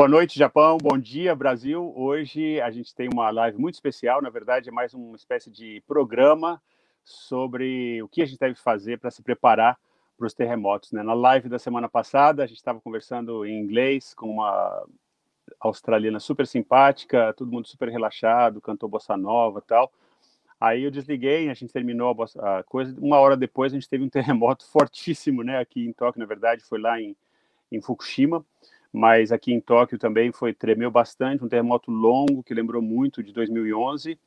Boa noite, Japão. Bom dia, Brasil. Hoje a gente tem uma live muito especial. Na verdade, é mais uma espécie de programa sobre o que a gente deve fazer para se preparar para os terremotos. Né? Na live da semana passada, a gente estava conversando em inglês com uma australiana super simpática, todo mundo super relaxado, cantou bossa nova tal. Aí eu desliguei, a gente terminou a, a, coisa. Uma hora depois, a gente teve um terremoto fortíssimo, né? Aqui em Tóquio, na verdade, foi lá em, em Fukushima, mas aqui em Tóquio também foi tremeu bastante, um terremoto longo que lembrou muito de 2011.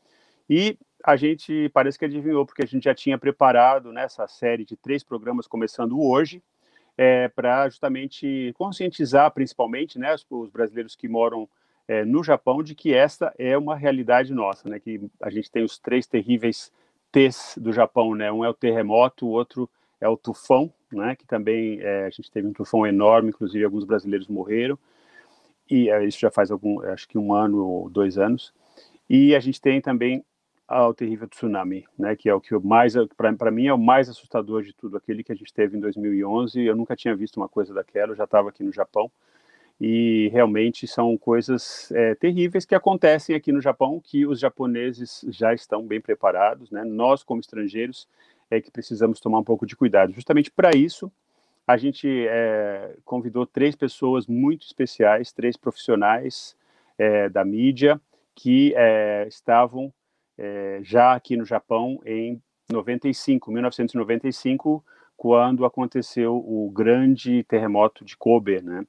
E a gente parece que adivinhou, porque a gente já tinha preparado nessa série de três programas começando hoje, é, para justamente conscientizar, principalmente, né, os, os brasileiros que moram é, no Japão, de que esta é uma realidade nossa, né, que a gente tem os três terríveis T's do Japão, né, um é o terremoto, o outro é o tufão, né, que também é, a gente teve um tufão enorme, inclusive alguns brasileiros morreram, e é, isso já faz algum, acho que um ano ou dois anos, e a gente tem também ao terrível tsunami, né, que é o que mais para mim é o mais assustador de tudo, aquele que a gente teve em 2011. Eu nunca tinha visto uma coisa daquela, eu já estava aqui no Japão e realmente são coisas é, terríveis que acontecem aqui no Japão, que os japoneses já estão bem preparados, né? Nós como estrangeiros é que precisamos tomar um pouco de cuidado. Justamente para isso a gente é, convidou três pessoas muito especiais, três profissionais é, da mídia que é, estavam é, já aqui no Japão em 95, 1995, quando aconteceu o grande terremoto de Kobe, né?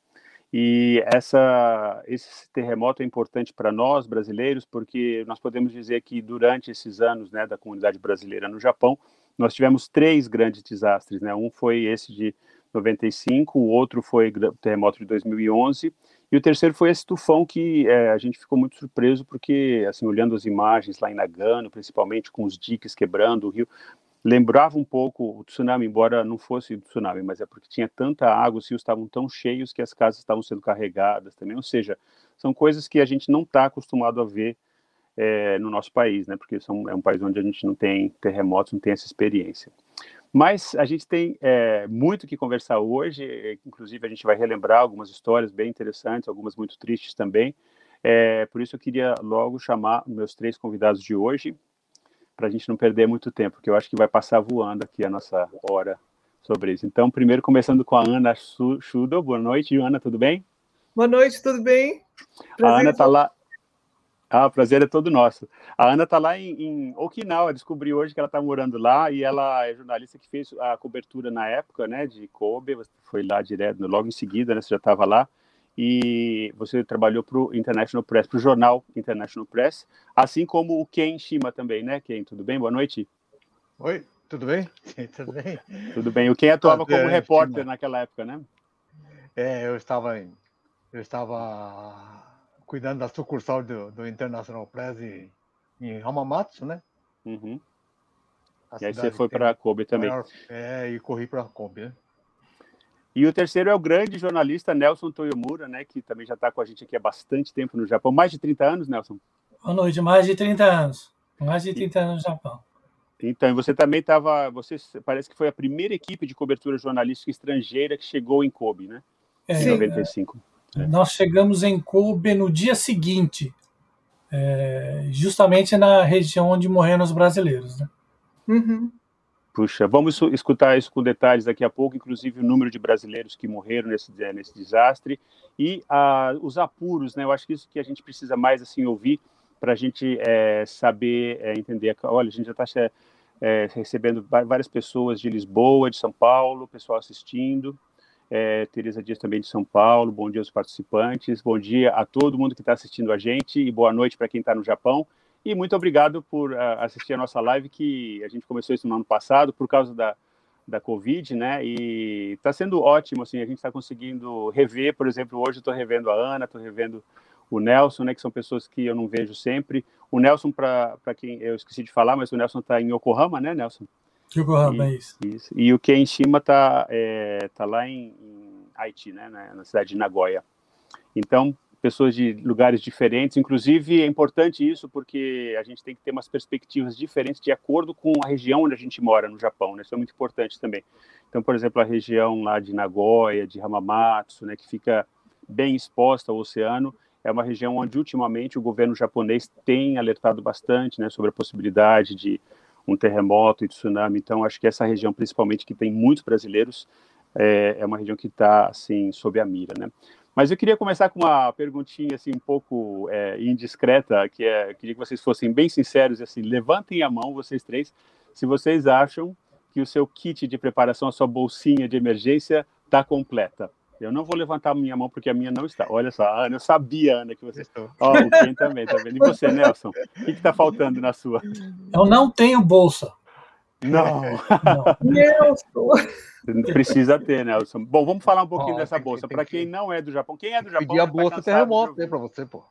E essa, esse terremoto é importante para nós brasileiros, porque nós podemos dizer que durante esses anos né, da comunidade brasileira no Japão, nós tivemos três grandes desastres. Né? Um foi esse de 95, o outro foi o terremoto de 2011 e o terceiro foi esse tufão que é, a gente ficou muito surpreso, porque, assim, olhando as imagens lá em Nagano, principalmente com os diques quebrando o rio, lembrava um pouco o tsunami, embora não fosse o tsunami, mas é porque tinha tanta água, os rios estavam tão cheios que as casas estavam sendo carregadas também. Ou seja, são coisas que a gente não está acostumado a ver é, no nosso país, né? Porque são, é um país onde a gente não tem terremotos, não tem essa experiência. Mas a gente tem é, muito que conversar hoje, inclusive a gente vai relembrar algumas histórias bem interessantes, algumas muito tristes também. É, por isso eu queria logo chamar meus três convidados de hoje, para a gente não perder muito tempo, porque eu acho que vai passar voando aqui a nossa hora sobre isso. Então, primeiro começando com a Ana Schudo. Boa noite, Ana, tudo bem? Boa noite, tudo bem? Prazer a Ana está lá. Ah, o prazer é todo nosso. A Ana está lá em, em, Okinawa, descobri hoje que ela está morando lá e ela é jornalista que fez a cobertura na época, né, de Kobe, você foi lá direto, logo em seguida, né, você já estava lá, e você trabalhou para o International Press, para o jornal International Press, assim como o Ken Shima também, né, Ken? Tudo bem? Boa noite. Oi, tudo bem? tudo bem? Tudo bem. O Ken atuava como repórter naquela época, né? É, eu estava, eu estava cuidando da sucursal do, do International Press em, em Hamamatsu, né? Uhum. E aí você foi para a Kobe também. Maior, é, e corri para a Kobe, né? E o terceiro é o grande jornalista Nelson Toyomura, né, que também já está com a gente aqui há bastante tempo no Japão. Mais de 30 anos, Nelson? Boa noite, mais de 30 anos. Mais de 30 e... anos no Japão. Então, e você também estava, você parece que foi a primeira equipe de cobertura jornalística estrangeira que chegou em Kobe, né? É, em 95. É. Nós chegamos em Kobe no dia seguinte, é, justamente na região onde morreram os brasileiros. Né? Uhum. Puxa, vamos escutar isso com detalhes daqui a pouco, inclusive o número de brasileiros que morreram nesse, é, nesse desastre e ah, os apuros, né? Eu acho que isso que a gente precisa mais assim ouvir para a gente é, saber é, entender. Olha, a gente já está é, recebendo várias pessoas de Lisboa, de São Paulo, pessoal assistindo é, Tereza Dias também de São Paulo, bom dia aos participantes, bom dia a todo mundo que está assistindo a gente e boa noite para quem está no Japão. E muito obrigado por uh, assistir a nossa live, que a gente começou isso no ano passado por causa da, da Covid, né? E está sendo ótimo, assim, a gente está conseguindo rever, por exemplo, hoje estou revendo a Ana, estou revendo o Nelson, né, que são pessoas que eu não vejo sempre. O Nelson, para quem eu esqueci de falar, mas o Nelson está em Yokohama, né, Nelson? Isso. isso. E o Ken Shima está é, tá lá em, em Haiti, né, na cidade de Nagoya. Então, pessoas de lugares diferentes, inclusive é importante isso porque a gente tem que ter umas perspectivas diferentes de acordo com a região onde a gente mora no Japão, né? Isso é muito importante também. Então, por exemplo, a região lá de Nagoya, de Hamamatsu, né, que fica bem exposta ao oceano. É uma região onde, ultimamente, o governo japonês tem alertado bastante né, sobre a possibilidade de um terremoto e tsunami. Então, acho que essa região, principalmente, que tem muitos brasileiros, é, é uma região que está, assim, sob a mira, né? Mas eu queria começar com uma perguntinha, assim, um pouco é, indiscreta, que é, queria que vocês fossem bem sinceros, assim, levantem a mão, vocês três, se vocês acham que o seu kit de preparação, a sua bolsinha de emergência está completa. Eu não vou levantar a minha mão porque a minha não está. Olha só, Ana, eu sabia, Ana, que você. Ó, oh, o Ken também, tá vendo? E você, Nelson? O que está faltando na sua? Eu não tenho bolsa. Não. não. Nelson! Precisa ter, Nelson. Bom, vamos falar um pouquinho oh, dessa bolsa. Para quem não é do Japão, quem é do Japão? Pedir a bolsa terremoto, né, para você, pô.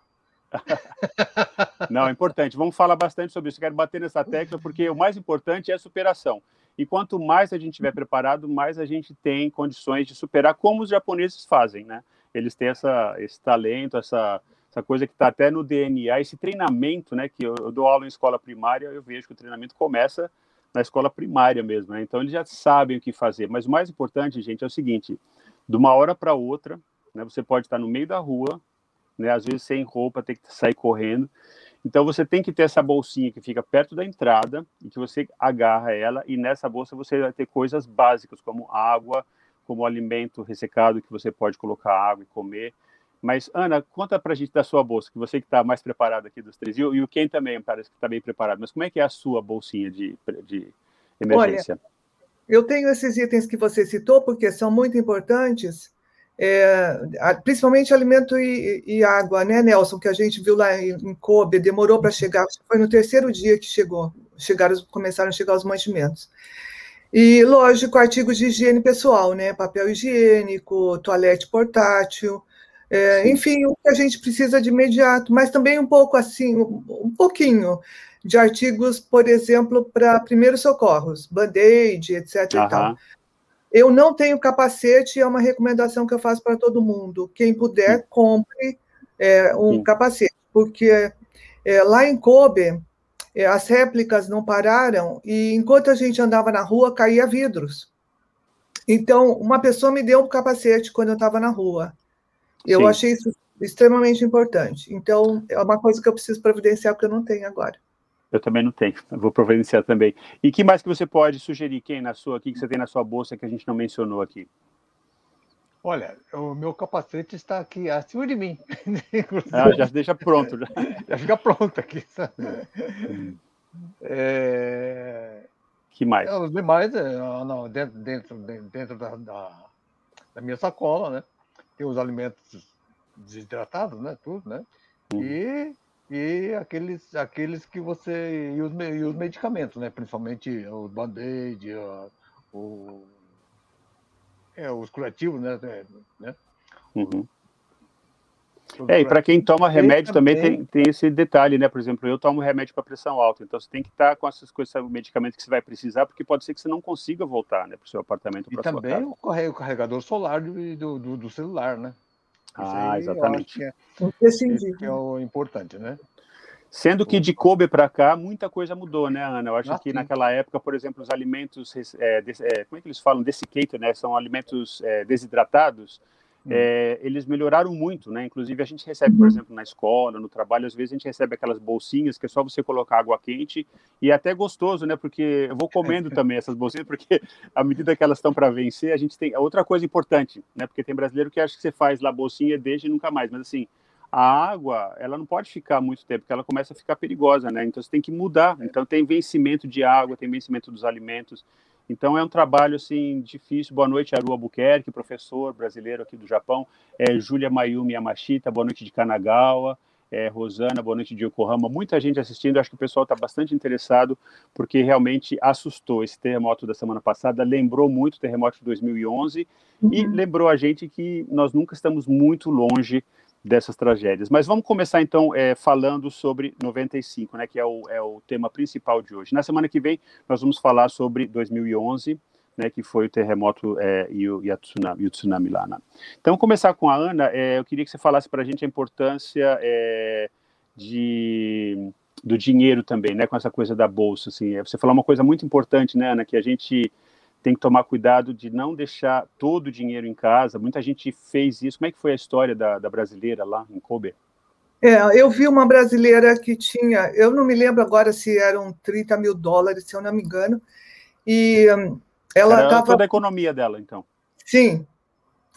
Não, é importante. Vamos falar bastante sobre isso. Quero bater nessa tecla porque o mais importante é a superação. E quanto mais a gente estiver preparado, mais a gente tem condições de superar, como os japoneses fazem, né? Eles têm essa, esse talento, essa, essa coisa que está até no DNA, esse treinamento, né? Que eu, eu, dou aula em escola primária, eu vejo que o treinamento começa na escola primária mesmo, né? Então eles já sabem o que fazer. Mas o mais importante, gente, é o seguinte: de uma hora para outra, né? Você pode estar no meio da rua, né? Às vezes sem roupa, tem que sair correndo. Então você tem que ter essa bolsinha que fica perto da entrada e que você agarra ela e nessa bolsa você vai ter coisas básicas como água, como alimento ressecado que você pode colocar água e comer. Mas Ana, conta para a gente da sua bolsa, que você que está mais preparado aqui dos três e, e o Ken também parece que está bem preparado. Mas como é que é a sua bolsinha de, de emergência? Olha, eu tenho esses itens que você citou porque são muito importantes é, principalmente alimento e, e, água, né, Nelson, que a gente viu lá em, Kobe, demorou para chegar, foi no terceiro dia que chegou, chegaram, começaram a chegar os mantimentos. E, lógico, artigos de higiene pessoal, né, papel higiênico, toalete portátil, é, enfim, o que a gente precisa de imediato, mas também um pouco assim, um, pouquinho de artigos, por exemplo, para primeiros socorros, band-aid, etc. Uhum. Eu não tenho capacete, é uma recomendação que eu faço para todo mundo. Quem puder, compre é, um Sim. capacete, porque é, lá em Kobe, é, as réplicas não pararam e enquanto a gente andava na rua, caía vidros. Então, uma pessoa me deu um capacete quando eu estava na rua. Eu Sim. achei isso extremamente importante. Então, é uma coisa que eu preciso providenciar que eu não tenho agora. Eu também não tenho, vou providenciar também. E que mais que você pode sugerir, quem na sua, aqui que você tem na sua bolsa que a gente não mencionou aqui? Olha, o meu capacete está aqui acima de mim. ah, já deixa pronto. Já, já fica pronto aqui. É... Que mais? É, os demais, é, não, dentro, dentro, dentro da, da, da, minha sacola, né? Tem os alimentos desidratados, né? Tudo, né? Uhum. E e aqueles, aqueles que você. E os, e os medicamentos, né? Principalmente o band-aid, o, é, os curativos, né? É, né? Uhum. É, e para quem toma remédio também, também tem, tem esse detalhe, né? Por exemplo, eu tomo remédio para pressão alta, então você tem que estar com essas coisas, medicamentos que você vai precisar, porque pode ser que você não consiga voltar né, para o seu apartamento. E também o carregador solar do, do, do celular, né? Ah, exatamente. Que é, que é o importante, né? Sendo que de Kobe para cá, muita coisa mudou, né, Ana? Eu acho ah, que sim. naquela época, por exemplo, os alimentos, é, é, como é que eles falam? Desiccated, né? São alimentos é, desidratados. Hum. É, eles melhoraram muito, né? Inclusive a gente recebe, por uhum. exemplo, na escola, no trabalho, às vezes a gente recebe aquelas bolsinhas que é só você colocar água quente e é até gostoso, né? Porque eu vou comendo também essas bolsinhas, porque à medida que elas estão para vencer, a gente tem outra coisa importante, né? Porque tem brasileiro que acha que você faz lá bolsinha, deixa e nunca mais, mas assim, a água, ela não pode ficar muito tempo, porque ela começa a ficar perigosa, né? Então você tem que mudar. Então tem vencimento de água, tem vencimento dos alimentos. Então é um trabalho assim difícil. Boa noite, Aru Albuquerque, professor brasileiro aqui do Japão. É, Júlia Mayumi Yamashita, boa noite de Kanagawa. É, Rosana, boa noite de Yokohama. Muita gente assistindo, acho que o pessoal está bastante interessado, porque realmente assustou esse terremoto da semana passada, lembrou muito o terremoto de 2011 uhum. e lembrou a gente que nós nunca estamos muito longe dessas tragédias. Mas vamos começar então é, falando sobre 95, né, que é o, é o tema principal de hoje. Na semana que vem nós vamos falar sobre 2011, né, que foi o terremoto é, e, o, e, a tsunami, e o tsunami lá. Né? Então, começar com a Ana, é, eu queria que você falasse para a gente a importância é, de, do dinheiro também, né, com essa coisa da bolsa. Assim, é, você falou uma coisa muito importante, né, Ana, que a gente tem que tomar cuidado de não deixar todo o dinheiro em casa. Muita gente fez isso. Como é que foi a história da, da brasileira lá em Kobe? É, eu vi uma brasileira que tinha, eu não me lembro agora se eram 30 mil dólares, se eu não me engano, e ela estava. toda a economia dela, então. Sim,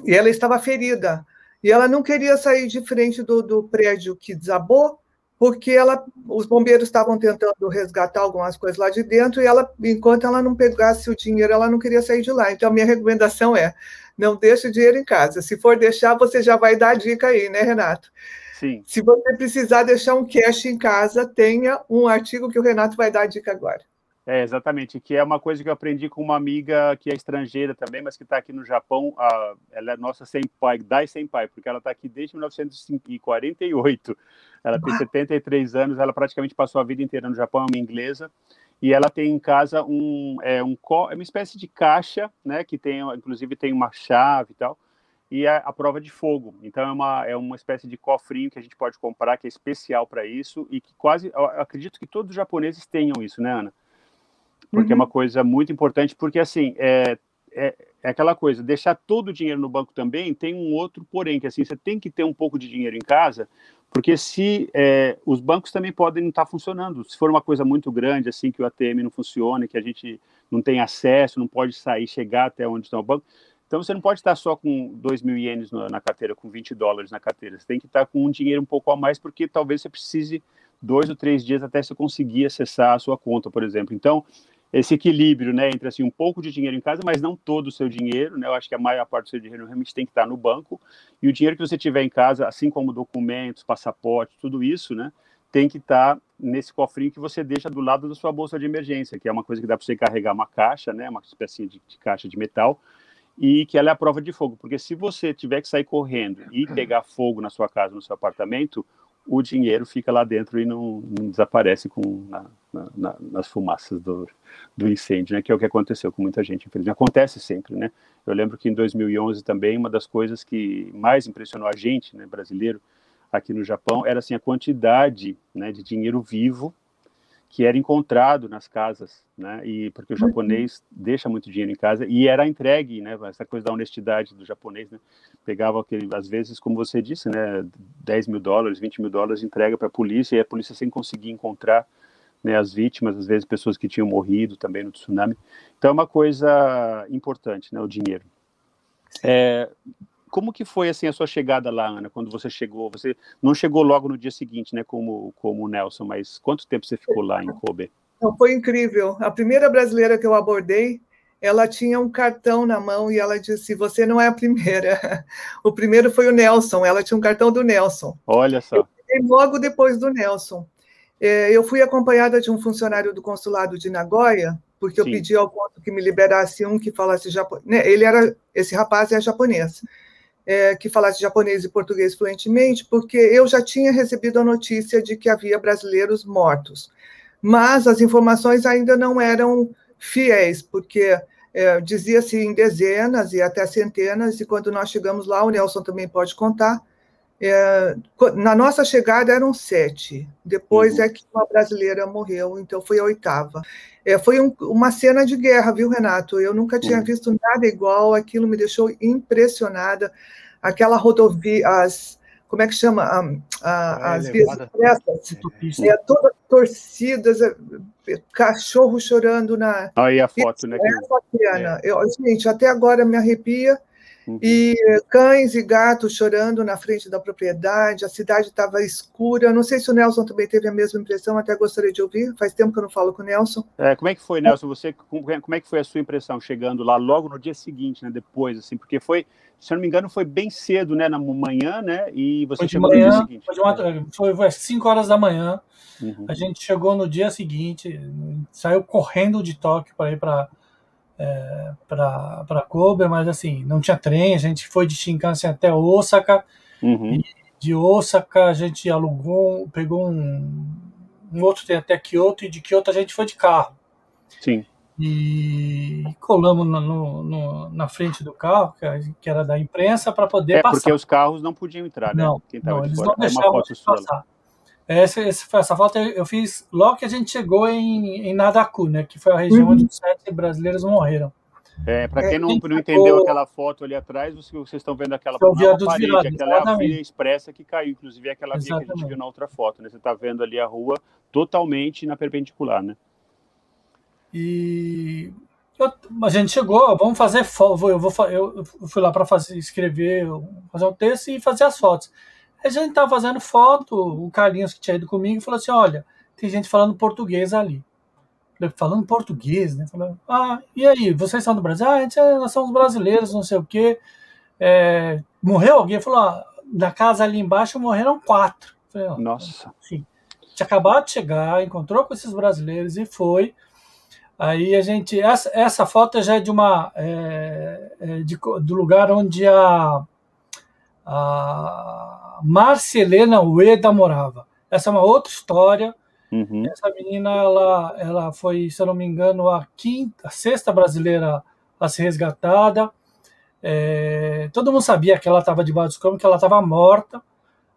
e ela estava ferida. E ela não queria sair de frente do, do prédio que desabou, porque ela, os bombeiros estavam tentando resgatar algumas coisas lá de dentro, e ela, enquanto ela não pegasse o dinheiro, ela não queria sair de lá. Então, a minha recomendação é: não deixe o dinheiro em casa. Se for deixar, você já vai dar a dica aí, né, Renato? Sim. Se você precisar deixar um cash em casa, tenha um artigo que o Renato vai dar a dica agora. É, exatamente, que é uma coisa que eu aprendi com uma amiga que é estrangeira também, mas que está aqui no Japão, a, ela é nossa senpai, Dai senpai, porque ela está aqui desde 1948, ela tem 73 anos, ela praticamente passou a vida inteira no Japão, é uma inglesa, e ela tem em casa um, é, um, é uma espécie de caixa, né, que tem, inclusive tem uma chave e tal, e a, a, prova de fogo. Então é uma, é uma espécie de cofrinho que a gente pode comprar, que é especial para isso, e que quase, eu acredito que todos os japoneses tenham isso, né, Ana? Porque uhum. é uma coisa muito importante, porque assim, é, é, é, aquela coisa, deixar todo o dinheiro no banco também tem um outro porém, que assim, você tem que ter um pouco de dinheiro em casa, porque se é, os bancos também podem não estar tá funcionando, se for uma coisa muito grande, assim, que o ATM não funciona, que a gente não tem acesso, não pode sair, chegar até onde está o banco, então você não pode estar só com 2 mil ienes na carteira, com 20 dólares na carteira. Você tem que estar com um dinheiro um pouco a mais, porque talvez você precise dois ou três dias até você conseguir acessar a sua conta, por exemplo. Então, esse equilíbrio, né, entre assim um pouco de dinheiro em casa, mas não todo o seu dinheiro, né? Eu acho que a maior parte do seu dinheiro realmente tem que estar no banco e o dinheiro que você tiver em casa, assim como documentos, passaporte, tudo isso, né, tem que estar nesse cofrinho que você deixa do lado da sua bolsa de emergência, que é uma coisa que dá para você carregar uma caixa, né, uma espécie de, de caixa de metal e que ela é a prova de fogo, porque se você tiver que sair correndo e pegar fogo na sua casa, no seu apartamento, o dinheiro fica lá dentro e não, não desaparece com na, na, nas fumaças do, do incêndio, né? Que é o que aconteceu com muita gente, infelizmente. Acontece sempre, né? Eu lembro que em 2011 também uma das coisas que mais impressionou a gente, né, brasileiro, aqui no Japão, era assim a quantidade, né, de dinheiro vivo que era encontrado nas casas, né? E porque o uhum. japonês deixa muito dinheiro em casa e era entregue, né? Essa coisa da honestidade do japonês, né? Pegava aquele, às vezes, como você disse, né? 10 mil dólares, 20 mil dólares, entrega para a polícia e a polícia sem conseguir encontrar né, as vítimas, às vezes pessoas que tinham morrido também no tsunami. Então é uma coisa importante, né? O dinheiro. É, como que foi assim a sua chegada lá, Ana, quando você chegou? Você não chegou logo no dia seguinte, né, como como o Nelson, mas quanto tempo você ficou lá em Kobe? Não, foi incrível. A primeira brasileira que eu abordei, ela tinha um cartão na mão e ela disse: "Você não é a primeira. O primeiro foi o Nelson. Ela tinha um cartão do Nelson. Olha só. E logo depois do Nelson. É, eu fui acompanhada de um funcionário do consulado de Nagoya, porque Sim. eu pedi ao ponto que me liberasse um que falasse japonês. Né, ele era esse rapaz é japonês é, que falasse japonês e português fluentemente, porque eu já tinha recebido a notícia de que havia brasileiros mortos. Mas as informações ainda não eram fiéis, porque é, dizia-se em dezenas e até centenas, e quando nós chegamos lá, o Nelson também pode contar, é, na nossa chegada eram sete, depois uhum. é que uma brasileira morreu, então foi a oitava. É, foi um, uma cena de guerra, viu, Renato? Eu nunca tinha uhum. visto nada igual, aquilo me deixou impressionada. Aquela rodovia, as, como é que chama? A, a, as vias expressas, é, todas torcidas, é, cachorro chorando na. Aí a foto, né? Essa cena. É. Eu, gente, até agora me arrepia Uhum. E cães e gatos chorando na frente da propriedade, a cidade estava escura. Não sei se o Nelson também teve a mesma impressão, até gostaria de ouvir. Faz tempo que eu não falo com o Nelson. É, como é que foi, Nelson? Você, como é que foi a sua impressão chegando lá logo no dia seguinte, né? Depois, assim, porque foi, se eu não me engano, foi bem cedo, né? Na manhã, né? E você chegou manhã, no dia seguinte. Foi, foi, 5 horas da manhã. Uhum. A gente chegou no dia seguinte, saiu correndo de Tóquio para ir para é, para Kobe, mas assim, não tinha trem, a gente foi de Shinkansen até Osaka, uhum. de Osaka a gente alugou, pegou um, um outro trem até Kyoto, e de Kyoto a gente foi de carro. Sim. E colamos no, no, no, na frente do carro, que era da imprensa, para poder é, passar. É, porque os carros não podiam entrar, né? Não, não eles fora. não deixavam passar. Essa, essa falta eu fiz logo que a gente chegou em, em Nadaku, né? Que foi a região uhum. onde os sete brasileiros morreram. É, para quem não, não entendeu aquela foto ali atrás, vocês estão vendo aquela não, é parede, virado, aquela é a via expressa que caiu, inclusive é aquela via que a gente viu na outra foto, né? Você está vendo ali a rua totalmente na perpendicular, né? E eu, a gente chegou, vamos fazer foto, eu, vou, eu fui lá para fazer, escrever, fazer um texto e fazer as fotos. A gente estava fazendo foto, o Carlinhos que tinha ido comigo falou assim, olha, tem gente falando português ali falando português, né? Falando, ah, e aí, vocês são do Brasil? Ah, gente, é, nós somos brasileiros, não sei o quê. É, morreu alguém? Falou, ah, na casa ali embaixo morreram quatro. Falei, oh, Nossa. Sim. Tinha acabado de chegar, encontrou com esses brasileiros e foi. Aí a gente. Essa, essa foto já é de uma. É, é de, do lugar onde a, a Marcelena Ueda morava. Essa é uma outra história Uhum. Essa menina, ela, ela foi, se eu não me engano, a quinta, a sexta brasileira a ser resgatada. É, todo mundo sabia que ela estava debaixo dos campos, que ela estava morta.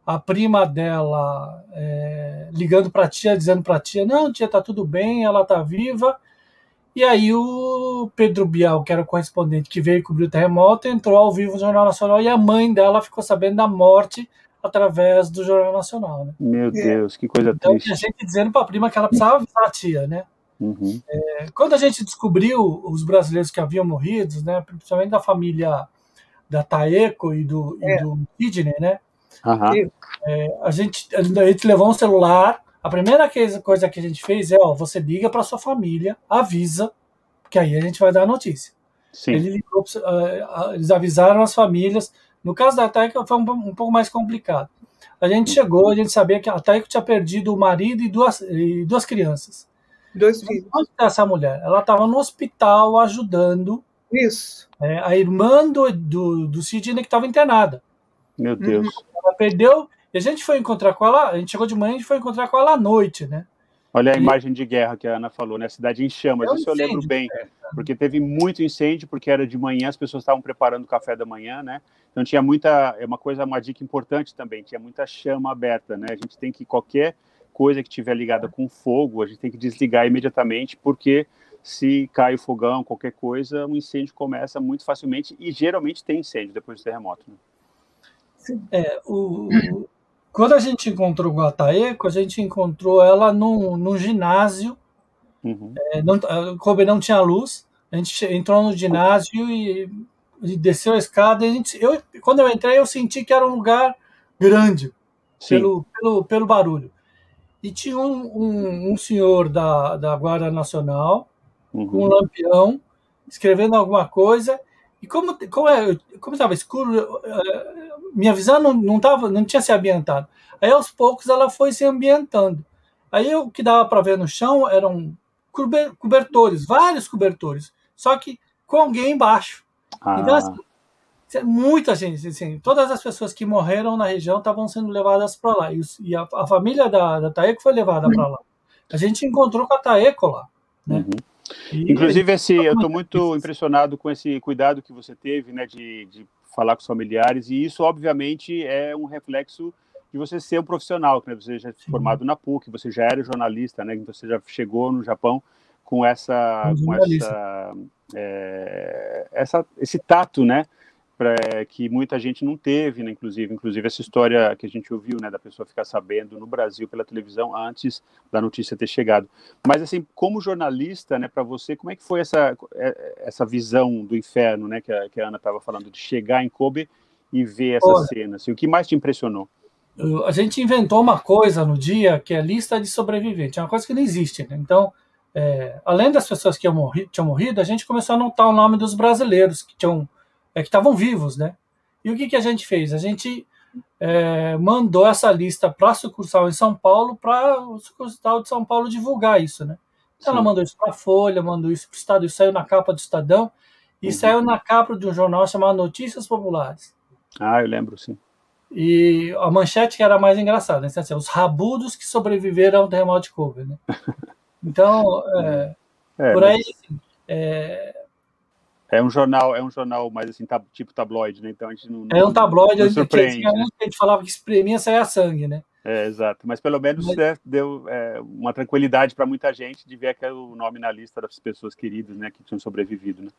A prima dela é, ligando para a tia, dizendo para a tia: Não, tia, tá tudo bem, ela tá viva. E aí o Pedro Bial, que era o correspondente que veio cobrir o terremoto, entrou ao vivo no Jornal Nacional e a mãe dela ficou sabendo da morte através do Jornal Nacional. Né? Meu Deus, que coisa então, triste. a gente dizendo para a prima que ela precisava avisar a tia, né? Uhum. É, quando a gente descobriu os brasileiros que haviam morrido, né, principalmente da família da Taeko e do, é. e do Sidney, né? Uhum. É, a, gente, a gente levou um celular. A primeira coisa que a gente fez é: ó, você liga para sua família, avisa, que aí a gente vai dar a notícia. Sim. Ele ligou, uh, eles avisaram as famílias, no caso da Taiko foi um, um, pouco mais complicado. A gente chegou, a gente sabia que a Taiko tinha perdido o marido e duas, e duas crianças. Dois filhos. Onde está essa mulher? Ela estava no hospital ajudando Isso. É, a irmã do, do, do Sidney que estava internada. Meu Deus. Ela perdeu. E a gente foi encontrar com ela, a gente chegou de manhã e a gente foi encontrar com ela à noite, né? Olha a e... imagem de guerra que a Ana falou, né? A cidade em chamas, é um isso eu lembro bem, porque teve muito incêndio, porque era de manhã, as pessoas estavam preparando o café da manhã, né? Então tinha muita, é uma coisa, uma dica importante também, tinha muita chama aberta, né? A gente tem que qualquer coisa que tiver ligada com fogo, a gente tem que desligar imediatamente, porque se cai o fogão, qualquer coisa, o um incêndio começa muito facilmente e geralmente tem incêndio depois do terremoto. Né? É, o, quando a gente encontrou Guataeco, a gente encontrou ela num, num ginásio. Uhum. É, não, Kobe não tinha luz. A gente entrou no ginásio e, e desceu a escada. E a gente, eu, quando eu entrei, eu senti que era um lugar grande pelo, pelo, pelo barulho. E tinha um, um, um senhor da, da Guarda Nacional uhum. com um lampião escrevendo alguma coisa. E como como é, como estava escuro, minha visão não, não, tava, não tinha se ambientado. Aí aos poucos ela foi se ambientando. Aí o que dava para ver no chão eram cobertores, vários cobertores, só que com alguém embaixo. Ah. Então, assim, muita gente, assim, todas as pessoas que morreram na região estavam sendo levadas para lá. E, e a, a, família da, da Taeco foi levada para lá. A gente encontrou com a Taeco lá. Né? Uhum. Inclusive, esse, eu estou muito impressionado com esse cuidado que você teve né, de, de falar com os familiares, e isso, obviamente, é um reflexo de você ser um profissional, né? Você já é formado na PUC, você já era jornalista, né? Então você já chegou no Japão com essa, com essa, é, essa, esse tato, né? Pra, que muita gente não teve, né? inclusive, inclusive essa história que a gente ouviu, né, da pessoa ficar sabendo no Brasil pela televisão antes da notícia ter chegado. Mas assim, como jornalista, né, para você, como é que foi essa é, essa visão do inferno, né, que a, que a Ana estava falando de chegar em Kobe e ver essa Olha, cena? Assim, o que mais te impressionou? A gente inventou uma coisa no dia que é lista de sobreviventes, é uma coisa que não existe. Né? Então, é, além das pessoas que tinham morrido, a gente começou a anotar o nome dos brasileiros que tinham é, que estavam vivos, né? E o que, que a gente fez? A gente é, mandou essa lista para a sucursal em São Paulo, para o sucursal de São Paulo divulgar isso, né? Então, ela mandou isso para a Folha, mandou isso para o Estado, isso saiu na capa do Estadão e uhum. saiu na capa de um jornal chamado Notícias Populares. Ah, eu lembro, sim. E a manchete que era mais engraçada, né? Assim, os rabudos que sobreviveram ao terremoto de Kobe, né? Então, é, é, por aí, assim, é, é um jornal, é um jornal mais assim, tab, tipo tabloide, né? Então a gente não. É um tabloide, não a, gente, a gente falava que espremia saia sangue, né? É, exato. Mas pelo menos Mas... É, deu é, uma tranquilidade para muita gente de ver que é o nome na lista das pessoas queridas, né, que tinham sobrevivido, né?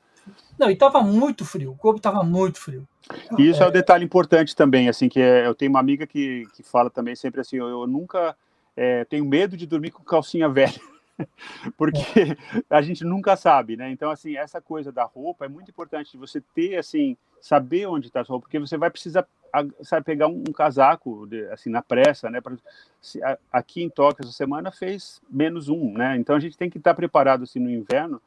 Não, e estava muito frio. O corpo estava muito frio. E isso é... é um detalhe importante também, assim, que é, eu tenho uma amiga que, que fala também sempre assim, eu, eu nunca é, tenho medo de dormir com calcinha velha. porque a gente nunca sabe, né? Então, assim, essa coisa da roupa é muito importante de você ter, assim, saber onde está a sua roupa, porque você vai precisar, sabe, pegar um, um casaco, de, assim, na pressa, né? Pra, se, a, aqui em Tóquio, essa semana fez menos um, né? Então, a gente tem que estar tá preparado, assim, no inverno,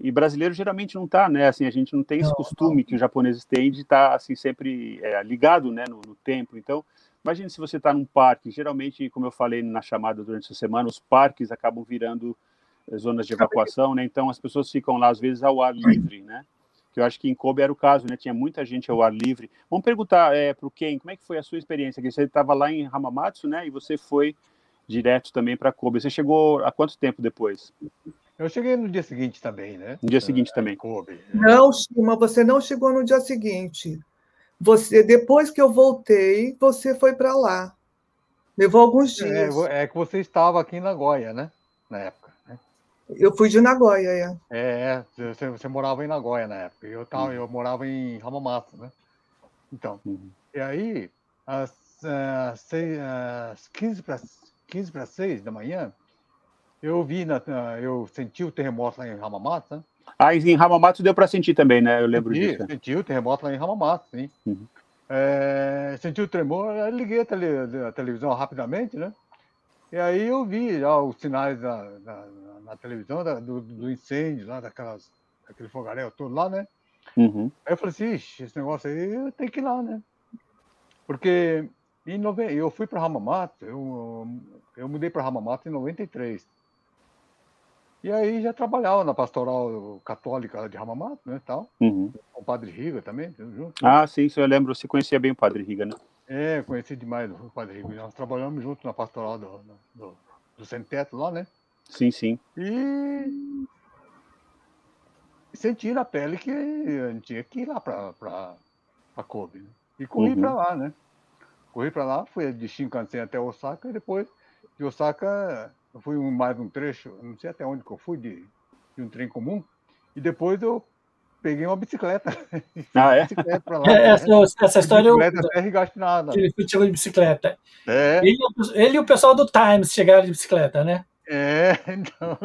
e brasileiro geralmente não está, né? Assim, a gente não tem esse costume que os japoneses têm de estar, tá, assim, sempre é, ligado, né, no, no tempo. Então, Imagine se você está num parque, geralmente, como eu falei na chamada durante essa semana, os parques acabam virando eh, zonas de evacuação, né? Então as pessoas ficam lá às vezes ao ar livre, né? Que eu acho que em Kobe era o caso, né? Tinha muita gente ao ar livre. Vamos perguntar é, para o Ken, como é que foi a sua experiência? Que você estava lá em Hamamatsu, né? E você foi direto também para Kobe. Você chegou há quanto tempo depois? Eu cheguei no dia seguinte também, né? No dia seguinte é, também. Kobe. Não, Shima, você não chegou no dia seguinte. Você, depois que eu voltei, você foi para lá. Levou alguns é, dias. É, é, que você estava aqui em Nagoya, né? Na época. Né? Eu fui de Nagoya, é. É, você, você morava em Nagoya na época. Eu, tava, uhum. eu morava em Hamamatsu, né? Então, uhum. e aí, às, às, seis, às 15 para 15 para 6 da manhã, eu vi, na, eu senti o terremoto lá em Hamamatsu, né? Ah, em Hamamatsu deu para sentir também, né? Eu lembro senti, disso. Senti o terremoto lá em Hamamatsu, sim. Uhum. É, senti o tremor, liguei a, tele, a, televisão rapidamente, né? E aí eu vi já os sinais da, da, na televisão da, do, do, incêndio lá, daquelas, daquele fogaréu todo lá, né? Uhum. Aí eu falei assim, esse negócio aí tem que ir lá, né? Porque em nove... eu fui para Hamamatsu, eu, eu mudei para Hamamatsu em 93. E aí já trabalhava na pastoral católica de Ramamato, né, tal. Uhum. Com o Padre Riga também, junto. Ah, sim, eu lembro, você conhecia bem o Padre Riga, né? É, conheci demais o Padre Riga. Nós trabalhamos junto na pastoral do, do, do Sem Teto lá, né? Sim, sim. E senti na pele que a gente tinha que ir lá para Kobe. Né? E corri uhum. para lá, né? Corri para lá, fui de Shinkansen até Osaka e depois de Osaka eu fui mais um trecho, não sei até onde que eu fui, de, de um trem comum, e depois eu peguei uma bicicleta. Ah, é? Bicicleta lá, é, essa, essa história eu. Bicicleta até nada. Ele foi de bicicleta. É. Ele, ele, e o pessoal do Times chegaram de bicicleta, né? É, então.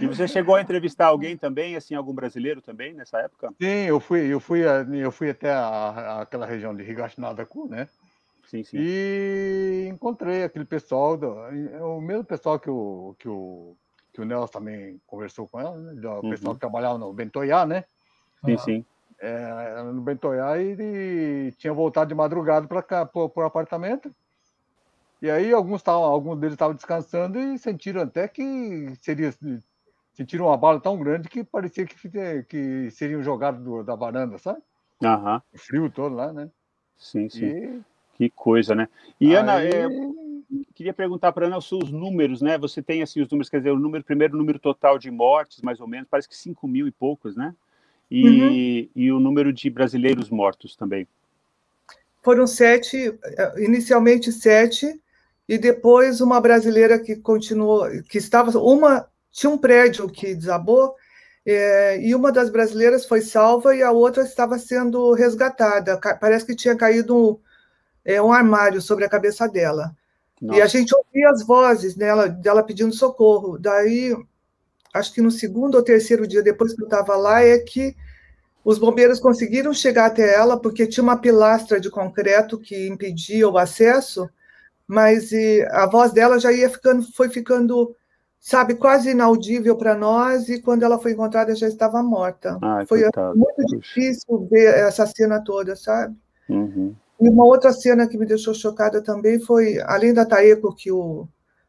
E você chegou a entrevistar alguém também, assim, algum brasileiro também nessa época? Sim, eu fui, eu fui, eu fui até a, aquela região de Higashinadaku, né? Sim, sim. E encontrei aquele pessoal, do, o mesmo pessoal que o, que o, que o Nelson também conversou com ela, né? o uhum. pessoal que trabalhava no Bentoiá, né? Sim, ah, sim. É, no Bentoiá e, e tinha voltado de madrugada para o apartamento. E aí alguns, tavam, alguns deles estavam descansando e sentiram até que seria sentiram uma bala tão grande que parecia que, que seriam jogados da varanda, sabe? Aham. O frio todo lá, né? Sim, sim. E que coisa, né? E Aí... Ana, é, queria perguntar para Ana os seus números, né? Você tem assim os números, quer dizer, o número primeiro o número total de mortes, mais ou menos, parece que 5 mil e poucos, né? E, uhum. e o número de brasileiros mortos também. Foram sete, inicialmente sete, e depois uma brasileira que continuou, que estava, uma tinha um prédio que desabou, é, e uma das brasileiras foi salva e a outra estava sendo resgatada. Parece que tinha caído um, é, um armário sobre a cabeça dela. Nossa. E a gente ouvia as vozes dela, dela pedindo socorro. Daí, acho que no segundo ou terceiro dia depois que eu estava lá, é que os bombeiros conseguiram chegar até ela, porque tinha uma pilastra de concreto que impedia o acesso, mas a voz dela já ia ficando, foi ficando, sabe, quase inaudível para nós, e quando ela foi encontrada já estava morta. Ai, foi coitado. muito difícil ver essa cena toda, sabe? Uhum. E uma outra cena que me deixou chocada também foi, além da Taeko que o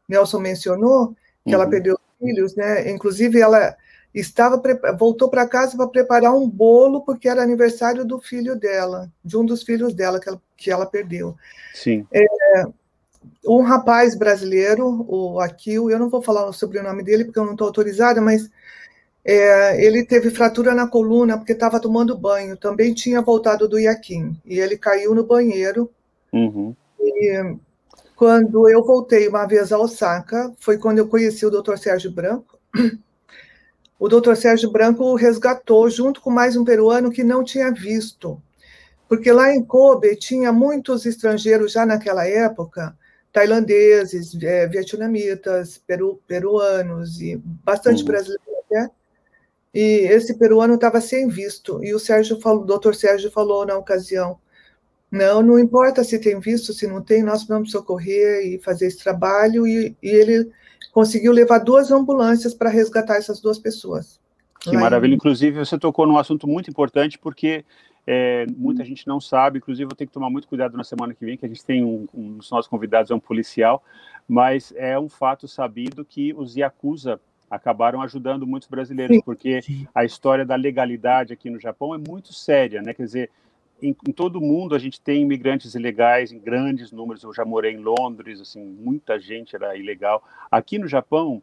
Nelson mencionou, que uhum. ela perdeu filhos, né? Inclusive ela estava voltou para casa para preparar um bolo porque era aniversário do filho dela, de um dos filhos dela que ela, que ela perdeu. Sim. É, um rapaz brasileiro, o Akil, eu não vou falar sobre o nome dele porque eu não estou autorizada, mas é, ele teve fratura na coluna porque estava tomando banho. Também tinha voltado do Iaquim. E ele caiu no banheiro. Uhum. E quando eu voltei uma vez a Osaka, foi quando eu conheci o Dr. Sérgio Branco. O Dr. Sérgio Branco resgatou, junto com mais um peruano que não tinha visto. Porque lá em Kobe tinha muitos estrangeiros já naquela época, tailandeses, é, vietnamitas, peru, peruanos e bastante uhum. brasileiros até. E esse peruano estava sem visto. E o Sérgio falou, o doutor Sérgio falou na ocasião: não, não importa se tem visto, se não tem, nós vamos socorrer e fazer esse trabalho. E, e ele conseguiu levar duas ambulâncias para resgatar essas duas pessoas. Que maravilha. Em... Inclusive, você tocou num assunto muito importante, porque é, muita gente não sabe, inclusive eu tenho que tomar muito cuidado na semana que vem, que a gente tem um, um dos nossos convidados é um policial, mas é um fato sabido que os Yakuza acabaram ajudando muitos brasileiros, porque a história da legalidade aqui no Japão é muito séria, né? Quer dizer, em, em, todo o mundo a gente tem imigrantes ilegais em grandes números. Eu já morei em Londres, assim, muita gente era ilegal. Aqui no Japão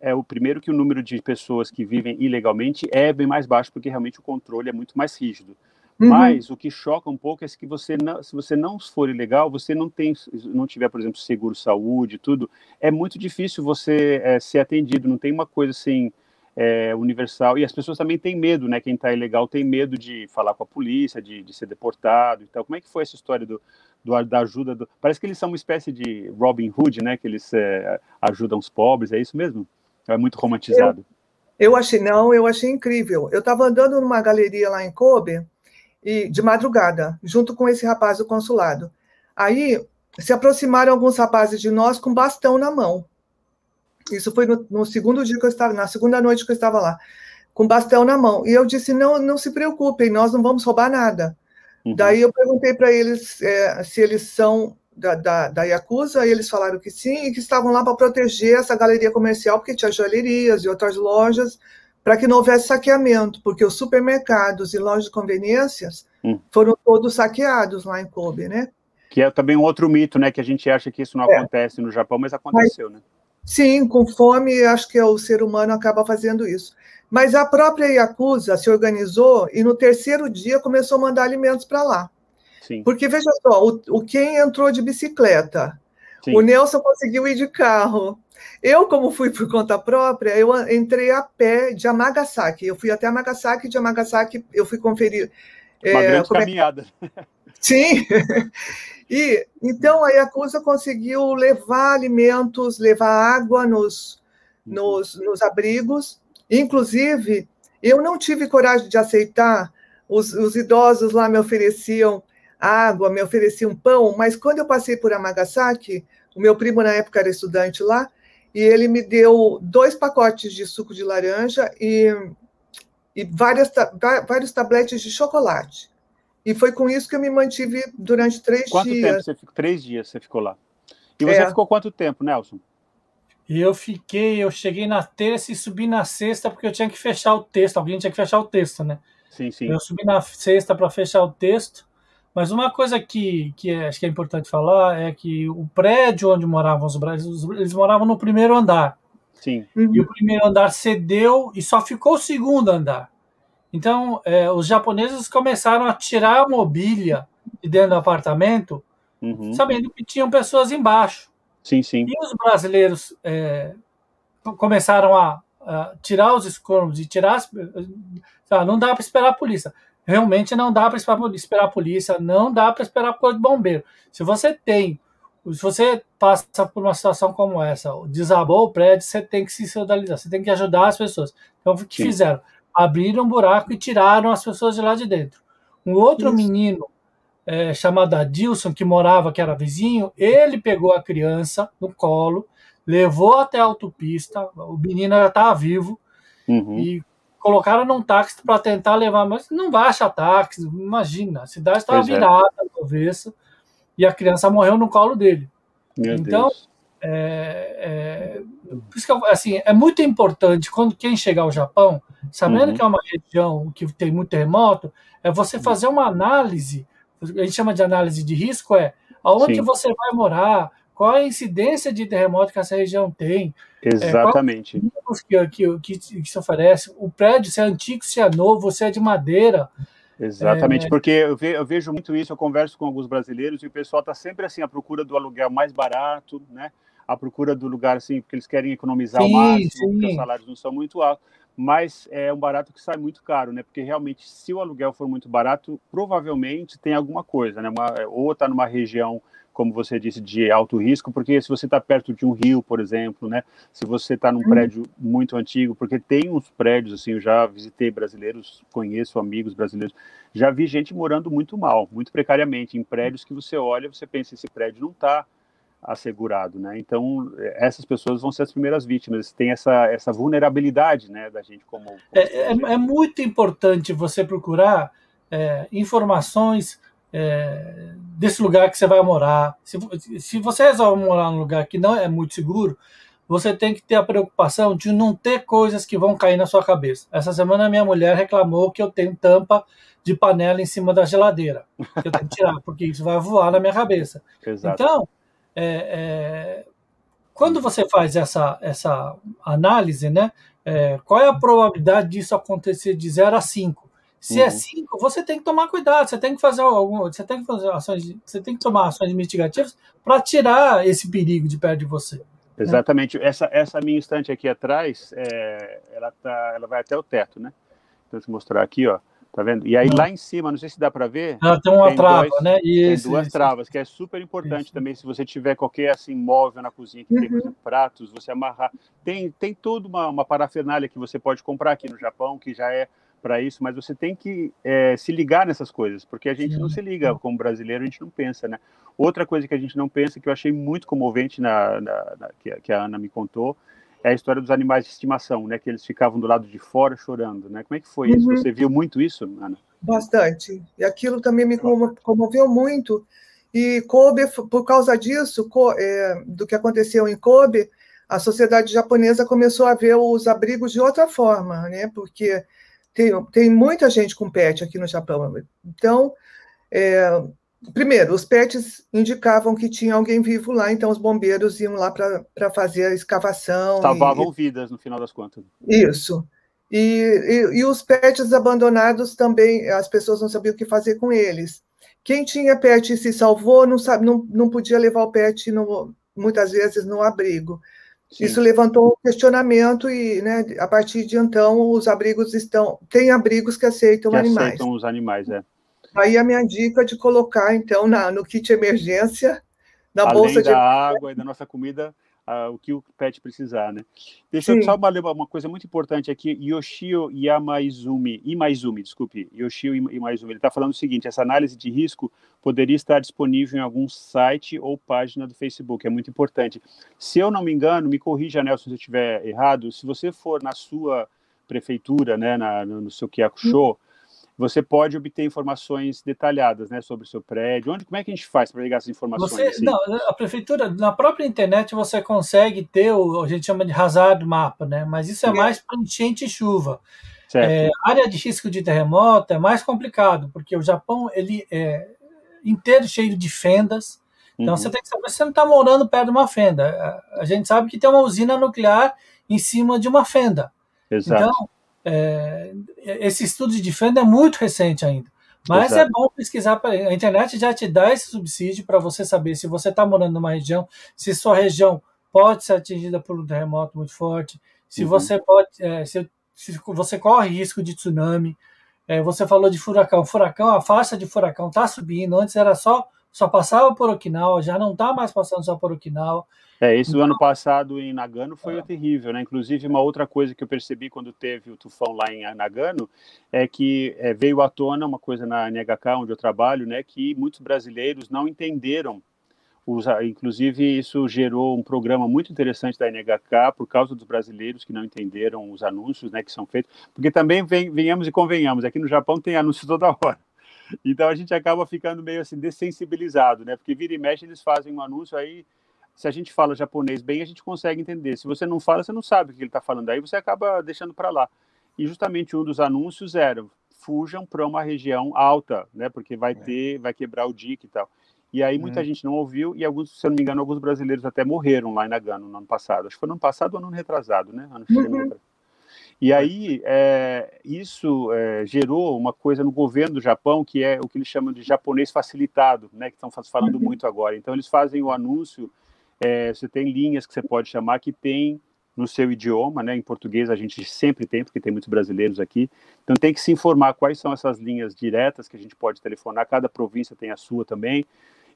é o primeiro que o número de pessoas que vivem ilegalmente é bem mais baixo, porque realmente o controle é muito mais rígido. Uhum. Mas o que choca um pouco é que você não, se você não for ilegal, você não tem, não tiver, por exemplo, seguro saúde, tudo, é muito difícil você é, ser atendido. Não tem uma coisa assim é, universal. E as pessoas também têm medo, né? Quem está ilegal tem medo de falar com a polícia, de, de ser deportado. Então, como é que foi essa história do, do, da ajuda? Do... Parece que eles são uma espécie de Robin Hood, né? Que eles é, ajudam os pobres. É isso mesmo? É muito romantizado. Eu, eu achei não, eu achei incrível. Eu estava andando numa galeria lá em Kobe e de madrugada, junto com esse rapaz do consulado. Aí se aproximaram alguns rapazes de nós com bastão na mão. Isso foi no, no, segundo dia que eu estava, na segunda noite que eu estava lá, com bastão na mão. E eu disse: não, não se preocupem, nós não vamos roubar nada. Uhum. Daí eu perguntei para eles é, se eles são da, da, da Yakuza, e eles falaram que sim, e que estavam lá para proteger essa galeria comercial, porque tinha joalherias e outras lojas para que não houvesse saqueamento, porque os supermercados e lojas de conveniências hum. foram todos saqueados lá em Kobe, né? Que é também um outro mito, né? Que a gente acha que isso não é. acontece no Japão, mas aconteceu, mas, né? Sim, com fome, acho que o ser humano acaba fazendo isso. Mas a própria Yakuza se organizou e no terceiro dia começou a mandar alimentos para lá. Sim. Porque, veja só, o, o quem entrou de bicicleta, Sim. o Nelson conseguiu ir de carro, eu, como fui por conta própria, eu entrei a pé de Amagasaki. Eu fui até Amagasaki, de Amagasaki eu fui conferir. Uma é, grande é caminhada. É... Sim. E então a Yakuza conseguiu levar alimentos, levar água nos, nos, nos abrigos. Inclusive, eu não tive coragem de aceitar. Os, os idosos lá me ofereciam água, me ofereciam pão, mas quando eu passei por Amagasaki, o meu primo na época era estudante lá, e ele me deu dois pacotes de suco de laranja e, e várias, vários tabletes de chocolate. E foi com isso que eu me mantive durante três quanto dias. Quanto tempo você ficou? Três dias você ficou lá. E você é. ficou quanto tempo, Nelson? Eu fiquei, eu cheguei na terça e subi na sexta porque eu tinha que fechar o texto. Alguém tinha que fechar o texto, né? Sim, sim. Eu subi na sexta para fechar o texto. Mas uma coisa que, que é, acho que é importante falar é que o prédio onde moravam os brasileiros, eles moravam no primeiro andar. Sim. Uhum. E o primeiro andar cedeu e só ficou o segundo andar. Então, é, os japoneses começaram a tirar a mobília de dentro do apartamento, uhum. sabendo que tinham pessoas embaixo. Sim, sim. E os brasileiros é, começaram a, a, tirar os escombros e tirar. As, ah, não dá para esperar a polícia. Realmente não dá para esperar a polícia, não dá para esperar a coisa de bombeiro. Se você tem, se você passa por uma situação como essa, desabou o prédio, você tem que se solidarizar, você tem que ajudar as pessoas. Então, o que sim. fizeram? abriram um buraco e tiraram as pessoas de lá de dentro. Um outro Isso. menino é, chamado Adilson, que morava, que era vizinho, ele pegou a criança no colo, levou até a autopista, o menino já estava vivo, uhum. e colocaram num táxi para tentar levar, mas não vai achar táxi, imagina, a cidade estava é. virada no avesso, e a criança morreu no colo dele. Meu então, Deus. É, é, por isso que, assim, é muito importante quando quem chegar ao Japão, sabendo uhum. que é uma região que tem muito terremoto, é você uhum. fazer uma análise, a gente chama de análise de risco, é aonde Sim. você vai morar, qual a incidência de terremoto que essa região tem. Exatamente. É, que, que, que, que, se oferece, o prédio, se é antigo, se é novo, se é de madeira. Exatamente, é... porque eu, ve, eu, vejo muito isso, eu converso com alguns brasileiros e o pessoal está sempre assim à procura do aluguel mais barato, né? À procura do lugar assim, porque eles querem economizar sim, o máximo, sim. porque os salários não são muito altos, mas é um barato que sai muito caro, né? Porque realmente, se o aluguel for muito barato, provavelmente tem alguma coisa, né? Uma, ou está numa região como você disse, de alto risco, porque se você está perto de um rio, por exemplo, né, se você está num uhum. prédio muito antigo, porque tem uns prédios, assim, eu já visitei brasileiros, conheço amigos brasileiros, já vi gente morando muito mal, muito precariamente, em prédios que você olha, você pensa, esse prédio não está assegurado, né? Então essas pessoas vão ser as primeiras vítimas. Tem essa essa vulnerabilidade, né, da gente como. como é, é, é, muito importante você procurar é, informações é, desse lugar que você vai morar. Se, se você resolve morar num lugar que não é muito seguro, você tem que ter a preocupação de não ter coisas que vão cair na sua cabeça. Essa semana minha mulher reclamou que eu tenho tampa de panela em cima da geladeira, que eu tenho que tirar, porque isso vai voar na minha cabeça. Exato. Então, é, é, quando você faz essa, essa análise, né, é, qual é a probabilidade disso acontecer de 0 a 5? Se é uhum. é 5, você tem que tomar cuidado, você tem que fazer algum, você tem que fazer ações, você tem que tomar ações mitigativas para tirar esse perigo de perto de você. Né? Exatamente. Né? Essa, essa minha estante aqui atrás, é, ela, tá, ela vai até o teto, né? Então, eu mostrar aqui, ó. Tá vendo? E aí uhum. lá em cima, não sei se dá para ver. Ah, tem uma tem trava, dois, né? Isso, tem duas isso, travas, que é super importante isso. também. Se você tiver qualquer assim móvel na cozinha que uhum. tem exemplo, pratos, você amarrar. Tem tem toda uma, uma parafernália que você pode comprar aqui no Japão que já é para isso, mas você tem que é, se ligar nessas coisas, porque a gente não se liga como brasileiro, a gente não pensa, né? Outra coisa que a gente não pensa, que eu achei muito comovente na, na, na que, que, a Ana me contou, é a história dos animais de estimação, né? Que eles ficavam do lado de fora chorando, né? Como é que foi uhum. isso? Você viu muito isso, Ana? Bastante. E aquilo também me comoveu muito. E Kobe, por causa disso, é, do que aconteceu em Kobe, a sociedade japonesa começou a ver os abrigos de outra forma, né? Porque tem, tem muita gente com pet aqui no Japão. Então, é, primeiro, os pets indicavam que tinha alguém vivo lá, então os bombeiros iam lá para fazer a escavação. Salvavam e, vidas, no final das contas. Isso. E, e, e, os pets abandonados também, as pessoas não sabiam o que fazer com eles. Quem tinha pet e se salvou não, sabe, não, não podia levar o pet no, muitas vezes no abrigo. Sim. Isso levantou um questionamento e, né, a partir de então, os abrigos estão... Tem abrigos que aceitam que animais. aceitam os animais, é. Aí a minha dica de colocar, então, na, no kit emergência, na Além bolsa da de... água e da nossa comida, uh, o que o pet precisar, né? Deixa Sim. eu só uma, uma coisa muito importante aqui, Yoshio Yamaizumi, Imaizumi, desculpe, Yoshio Imaizumi, ele está falando o seguinte, essa análise de risco poderia estar disponível em algum site ou página do Facebook, é muito importante. Se eu não me engano, me corrija, Nelson, se eu estiver errado, se você for na sua prefeitura, né, na, no seu Show você pode obter informações detalhadas, né, sobre o seu prédio. Onde, como é que a gente faz para pegar essas informações? Você, assim? não, a prefeitura, na própria internet, você consegue ter o a gente chama de hazard mapa, né? Mas isso é mais para enchente e chuva. É, área de risco de terremoto é mais complicado, porque o Japão ele é inteiro cheio de fendas. Então uhum. você tem que saber se você não está morando perto de uma fenda. A gente sabe que tem uma usina nuclear em cima de uma fenda. Exato. Então, é, esse estudo de fenda é muito recente ainda. Mas é Exato. é bom pesquisar. A internet já te dá esse subsídio para você saber se você está morando numa região, se sua região pode ser atingida por um terremoto muito forte, se uhum. você pode, é, se, se, você corre risco de tsunami. É, você falou de furacão. Furacão, a faixa de furacão está subindo. Antes era só só passava por Okinawa, já não está mais passando só por Okinawa. É, esse do ano passado em Nagano foi é. terrível, né? Inclusive, uma outra coisa que eu percebi quando teve o tufão lá em Nagano é que é, veio à tona uma coisa na NHK, onde eu trabalho, né? Que muitos brasileiros não entenderam. Inclusive, isso gerou um programa muito interessante da NHK por causa dos brasileiros que não entenderam os anúncios, né? Que são feitos. Porque também venhamos e convenhamos, aqui no Japão tem anúncio toda hora. Então a gente acaba ficando meio assim dessensibilizado, né? Porque vira e mexe eles fazem um anúncio aí se a gente fala japonês bem, a gente consegue entender. Se você não fala, você não sabe o que ele está falando. Aí você acaba deixando para lá. E justamente um dos anúncios era fujam para uma região alta, né? Porque vai é. ter, vai quebrar o dique e tal. E aí muita hum. gente não ouviu e alguns, se eu não me engano, alguns brasileiros até morreram lá em Nagano no ano passado. Acho que foi no ano passado ou no ano retrasado, né? Ano uhum. E aí, é, isso é, gerou uma coisa no governo do Japão, que é o que eles chamam de japonês facilitado, né, que estão falando uhum. muito agora. Então, eles fazem o anúncio, é, você tem linhas que você pode chamar que tem no seu idioma, né, em português a gente sempre tem, porque tem muitos brasileiros aqui. Então, tem que se informar quais são essas linhas diretas que a gente pode telefonar, cada província tem a sua também.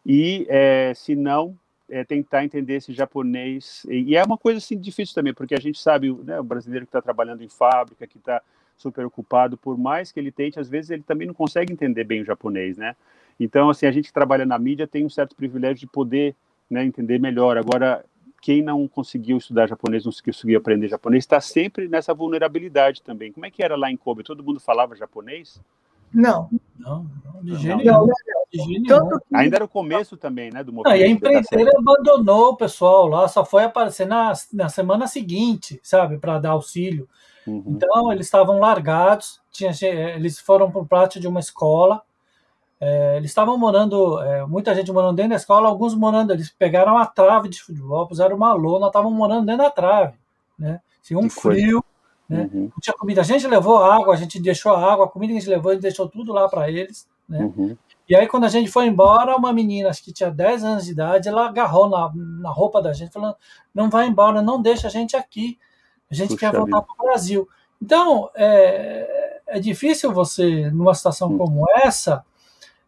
E, é, se não, é, tentar entender esse japonês. E, é uma coisa assim difícil também, porque a gente sabe, né, o brasileiro que está trabalhando em fábrica, que está super ocupado, por mais que ele tente, às vezes ele também não consegue entender bem o japonês, né? Então, assim, a gente que trabalha na mídia tem um certo privilégio de poder né, entender melhor. Agora, quem não conseguiu estudar japonês, não conseguiu aprender japonês, está sempre nessa vulnerabilidade também. Como é que era lá em Kobe? Todo mundo falava japonês? Não. Não, não de jeito nenhum. Que... Ainda era o começo também, né, do movimento. Não, e a empreiteira abandonou o pessoal lá, só foi aparecer na, na semana seguinte, sabe, para dar auxílio. Uhum. Então, eles estavam largados, tinha, eles foram por parte de uma escola, é, eles estavam morando, é, muita gente morando dentro da escola, alguns morando, eles pegaram a trave de futebol, puseram uma lona, estavam morando dentro da trave, né? Tinha um que frio, coisa. Né? Uhum. Não tinha comida. A gente levou água, a gente deixou a água, a comida que a gente levou, a gente deixou tudo lá para eles. Né? Uhum. E aí, quando a gente foi embora, uma menina, acho que tinha 10 anos de idade, ela agarrou na, na roupa da gente, falando: não vai embora, não deixa a gente aqui. A gente Puxa quer voltar para o Brasil. Então, é, é difícil você, numa situação uhum. como essa,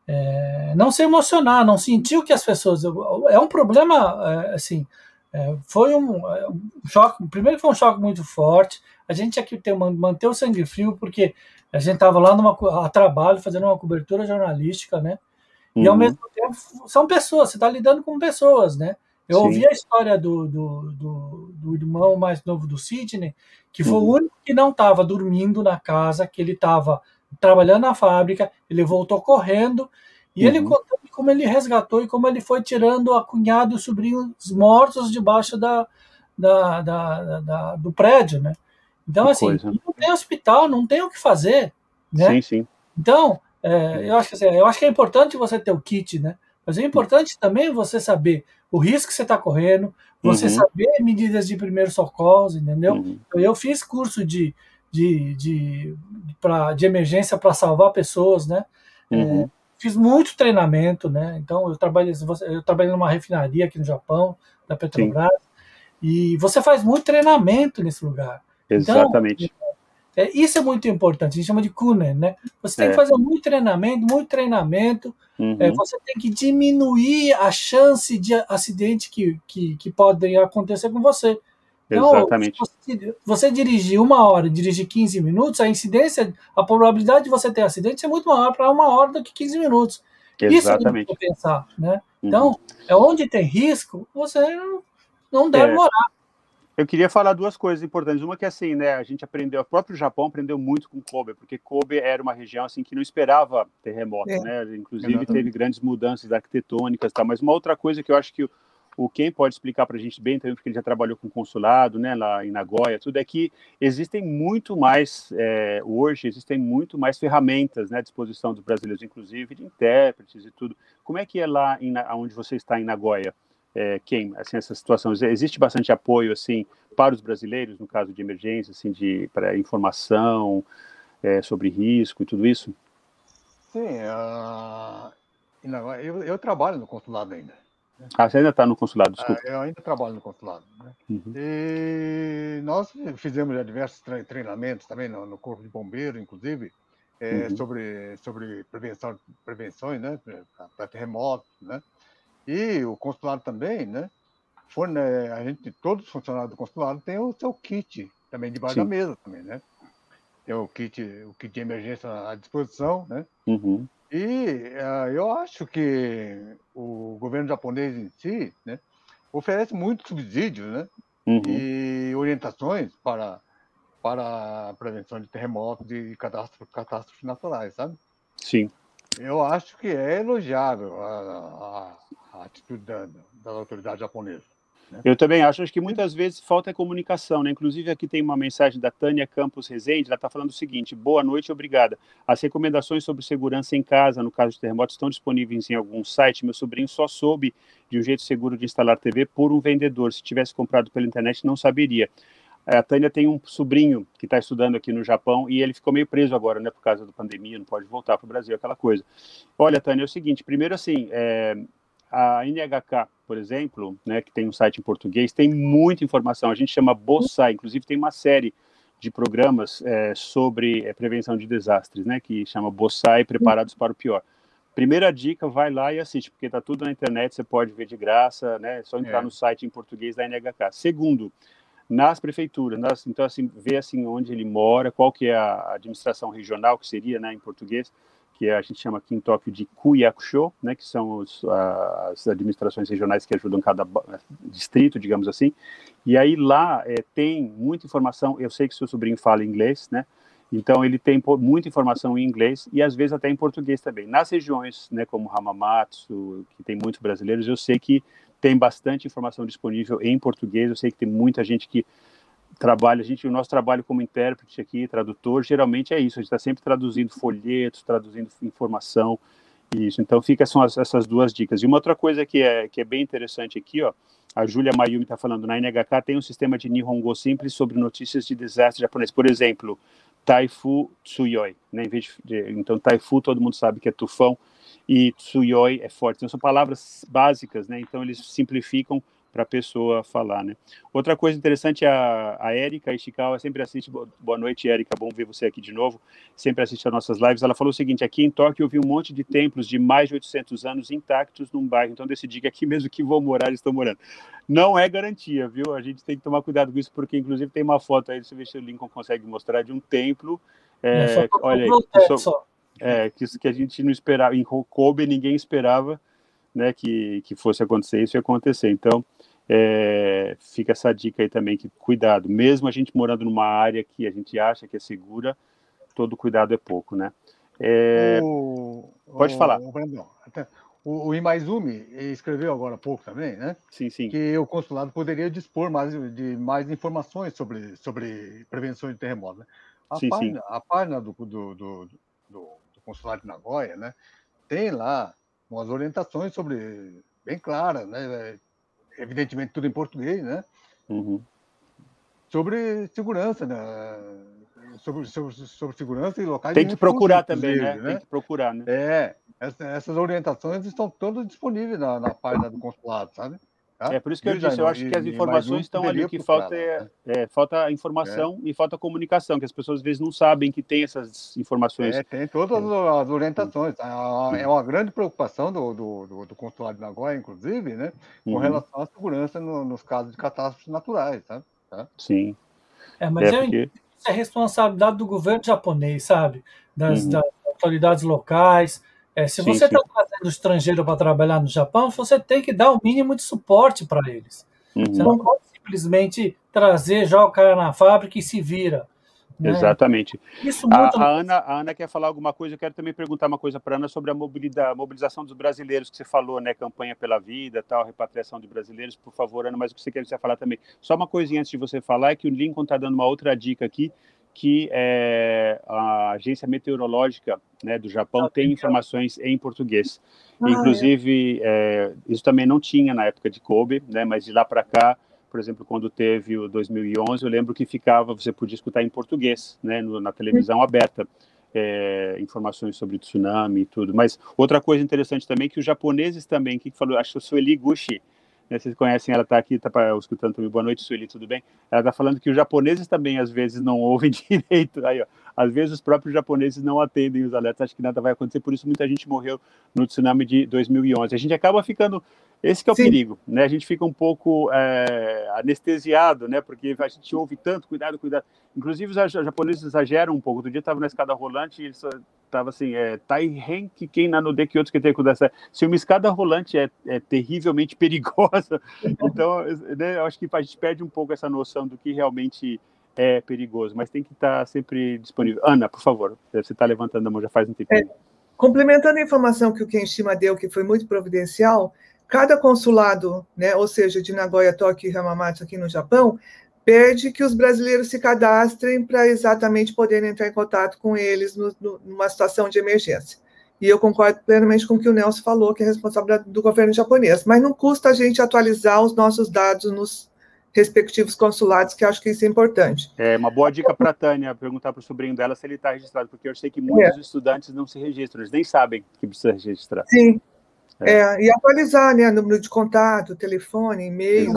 é, não se emocionar, não sentir o que as pessoas. É um problema, é, assim. É, foi um, é, um choque. Primeiro, foi um choque muito forte a gente que ter, manter o sangue frio, porque a gente estava lá numa, a trabalho, fazendo uma cobertura jornalística, né? E uhum. ao mesmo tempo, são pessoas, você está lidando com pessoas, né? Eu Sim. ouvi a história do, do, do, do, irmão mais novo do Sidney, que foi uhum. o único que não estava dormindo na casa, que ele estava trabalhando na fábrica, ele voltou correndo, e uhum. ele contou como ele resgatou e como ele foi tirando a cunhada e os sobrinhos mortos debaixo da, da, da, da do prédio, né? Então, assim, não tem hospital, não tem o que fazer, né? Sim, sim. Então, é, eu, acho que, assim, eu acho que é importante você ter o kit, né? Mas é importante também você saber o risco que você está correndo, você uhum. saber medidas de primeiros socorros, entendeu? Uhum. Eu fiz curso de, de, de, pra, de emergência para salvar pessoas, né? É, uhum. É, fiz muito treinamento, né? Então, eu trabalhei, eu trabalhei numa refinaria aqui no Japão, da Petrobras, Sim. e você faz muito treinamento nesse lugar. Exatamente. Então, é, isso é muito importante, a gente chama de Kunen, né? Você tem é. que fazer muito treinamento, muito treinamento, uhum. é, você tem que diminuir a chance de acidente que, que, que podem acontecer com você. Então, Exatamente. Você, você, dirigir uma hora e dirigir 15 minutos, a incidência, a probabilidade de você ter acidente é muito maior para uma hora do que 15 minutos. Exatamente. Isso é pensar, né? Uhum. Então, é onde tem risco, você não deve é. morar. Eu queria falar duas coisas importantes. Uma que é assim, né, a gente aprendeu, o próprio Japão aprendeu muito com Kobe, porque Kobe era uma região assim que não esperava terremoto, é. né? Inclusive Exatamente. teve grandes mudanças arquitetônicas, tá? Mas uma outra coisa que eu acho que o, o Ken pode explicar para a gente bem também, porque ele já trabalhou com consulado, né, lá em Nagoya, tudo é que existem muito mais é, hoje existem muito mais ferramentas, né, à disposição dos brasileiros, inclusive de intérpretes e tudo. Como é que é lá em, onde você está em Nagoya? É, quem, assim, essa situação? Existe bastante apoio, assim, para os brasileiros, no caso de emergência, assim, de para informação é, sobre risco e tudo isso? Sim, uh, eu, eu, trabalho no consulado ainda. Né? Ah, você ainda está no consulado, desculpa. Uh, eu ainda trabalho no consulado. Né? Uhum. E nós fizemos diversos treinamentos também no, no Corpo de Bombeiro, inclusive, é, uhum. sobre, sobre prevenção, prevenções né, para terremotos, né? E o consulado também, né? Forne... A gente, todos os funcionários do consulado têm o seu kit também debaixo Sim. da mesa também, né? Tem o kit, o kit de emergência à disposição, né? Uhum. E uh, eu acho que o governo japonês em si, né, oferece muitos subsídios, né? Uhum. E orientações para para a prevenção de terremotos e catástrofes, catástrofes naturais, sabe? Sim. Eu acho que é elogiável a, a, a atitude da, das autoridades japonesas. Né? Eu também acho, acho que muitas vezes falta comunicação, né? Inclusive aqui tem uma mensagem da Tânia Campos Rezende, ela está falando o seguinte: boa noite, obrigada. As recomendações sobre segurança em casa, no caso de terremotos, estão disponíveis em algum site. Meu sobrinho só soube de um jeito seguro de instalar TV por um vendedor. Se tivesse comprado pela internet, não saberia. A Tânia tem um sobrinho que está estudando aqui no Japão e ele ficou meio preso agora, né, por causa da pandemia, não pode voltar para o Brasil, aquela coisa. Olha, Tânia, é o seguinte: primeiro, assim, é, a NHK, por exemplo, né, que tem um site em português, tem muita informação. A gente chama BOSAI, inclusive tem uma série de programas é, sobre é, prevenção de desastres, né, que chama BOSAI Preparados para o Pior. Primeira dica, vai lá e assiste, porque está tudo na internet, você pode ver de graça, né, é só entrar é. no site em português da NHK. Segundo, nas prefeituras, nas, então assim, ver assim onde ele mora, qual que é a administração regional, que seria, né, em português, que a gente chama aqui em Tóquio de Kuyakusho, né, que são os, as administrações regionais que ajudam cada distrito, digamos assim. E aí lá é, tem muita informação. Eu sei que seu sobrinho fala inglês, né? Então ele tem muita informação em inglês e às vezes até em português também. Nas regiões, né, como Hamamatsu, que tem muitos brasileiros, eu sei que tem bastante informação disponível em português. Eu sei que tem muita gente que trabalho, a gente, o nosso trabalho como intérprete aqui, tradutor, geralmente é isso, a gente está sempre traduzindo folhetos, traduzindo informação, isso. Então fica são as, essas duas dicas. E uma outra coisa que é, que é bem interessante aqui, ó, a Júlia Mayumi está falando, na NHK tem um sistema de Nihongo simples sobre notícias de desastre japonês. Por exemplo, Taifu Tsuyoi, né? Em vez de, então, Taifu todo mundo sabe que é tufão, e Tsuyoi é forte. Então, são palavras básicas, né? Então, eles simplificam para a pessoa falar, né? Outra coisa interessante, a, a Érica Ishikawa sempre assiste, boa noite, Érica, bom ver você aqui de novo, sempre assiste as nossas lives, ela falou o seguinte, aqui em Tóquio eu vi um monte de templos de mais de 800 anos intactos num bairro, então decidi que aqui mesmo que vou morar, estou morando. Não é garantia, viu? A gente tem que tomar cuidado com isso, porque inclusive tem uma foto aí, se ver se o Lincoln consegue mostrar, de um templo, é, olha aí, que, só, é, que, que a gente não esperava, em Kobe ninguém esperava, né, que, que fosse acontecer isso e acontecer. Então, é, fica essa dica aí também, que cuidado, mesmo a gente morando numa área que a gente acha que é segura, todo cuidado é pouco, né? É, o, pode o, falar. O, o, o Imaizumi escreveu agora há pouco também, né? Sim, sim. Que o consulado poderia dispor mais de mais informações sobre, sobre prevenção de terremotos. Né? A, sim, página, sim. a página do, do, do, do, consulado de Nagoya, né? Tem lá umas orientações sobre bem claras, né? Evidentemente tudo em português, né? Uhum. Sobre segurança, né? Sobre, sobre, sobre, segurança e locais. Tem que procurar também, né? né? Tem que procurar, né? É, essas orientações estão todas disponíveis na, na página do consulado, sabe? Tá? É por isso que eu disse, eu acho que as informações estão ali, que falta, é, é, falta informação é. e falta comunicação, que as pessoas às vezes não sabem que tem essas informações. É, tem todas as orientações. É uma grande preocupação do, do, do, do consulado de Nagoya, inclusive, né, com uhum. relação à segurança no, nos casos de catástrofes naturais. Tá? tá? Sim. É, mas é, porque... é responsabilidade do governo japonês, sabe? Das, uhum. das autoridades locais é, se sim, você está trazendo estrangeiro para trabalhar no Japão, você tem que dar o mínimo de suporte para eles. Uhum. Você não pode simplesmente trazer, joga o cara na fábrica e se vira. Né? Exatamente. Isso a, a, Ana, a Ana quer falar alguma coisa. Eu quero também perguntar uma coisa para a Ana sobre a mobilização dos brasileiros que você falou, né? Campanha pela vida, tal, repatriação de brasileiros. Por favor, Ana, mas o que você quer falar também. Só uma coisinha antes de você falar é que o Lincoln está dando uma outra dica aqui que é, a agência meteorológica né, do Japão ah, tem informações em português. Ah, é. Inclusive, é. É, isso também não tinha na época de Kobe, né, mas de lá para cá, por exemplo, quando teve o 2011, eu lembro que ficava, você podia escutar em português, né, no, na televisão aberta, é, informações sobre tsunami e tudo. Mas outra coisa interessante também que os japoneses também, que falou, acho que o Sueli Gushi, né, vocês conhecem, ela está aqui, está escutando também. Boa noite, Sueli, tudo bem? Ela está falando que os japoneses também, às vezes, não ouvem direito. Aí, ó, às vezes, os próprios japoneses não atendem os alertas, acho que nada vai acontecer, por isso muita gente morreu no tsunami de 2011. A gente acaba ficando esse é o Sim. perigo, né? A gente fica um pouco é, anestesiado, né? Porque a gente ouve tanto, cuidado, cuidado. Inclusive os japoneses exageram um pouco. Outro dia estava na escada rolante e estava assim, é, Taihen Kiken Nanode que outros que tem dessa. Se uma escada rolante é, é terrivelmente perigosa, então né, eu acho que a gente perde um pouco essa noção do que realmente é perigoso, mas tem que estar sempre disponível. Ana, por favor, você está levantando a mão já faz um tempo. É, complementando a informação que o Kenshima deu, que foi muito providencial, cada consulado, né, ou seja, de Nagoya, Tóquio e Hamamatsu aqui no Japão, pede que os brasileiros se cadastrem para exatamente poderem entrar em contato com eles no, no, numa situação de emergência. E eu concordo plenamente com o que o Nelson falou, que é responsabilidade do governo japonês. Mas não custa a gente atualizar os nossos dados nos respectivos consulados, que acho que isso é importante. É uma boa dica para a Tânia perguntar para o sobrinho dela se ele está registrado, porque eu sei que muitos é. estudantes não se registram, eles nem sabem que precisa registrar. Sim. É. é e atualizar, né? Número de contato, telefone, e-mail.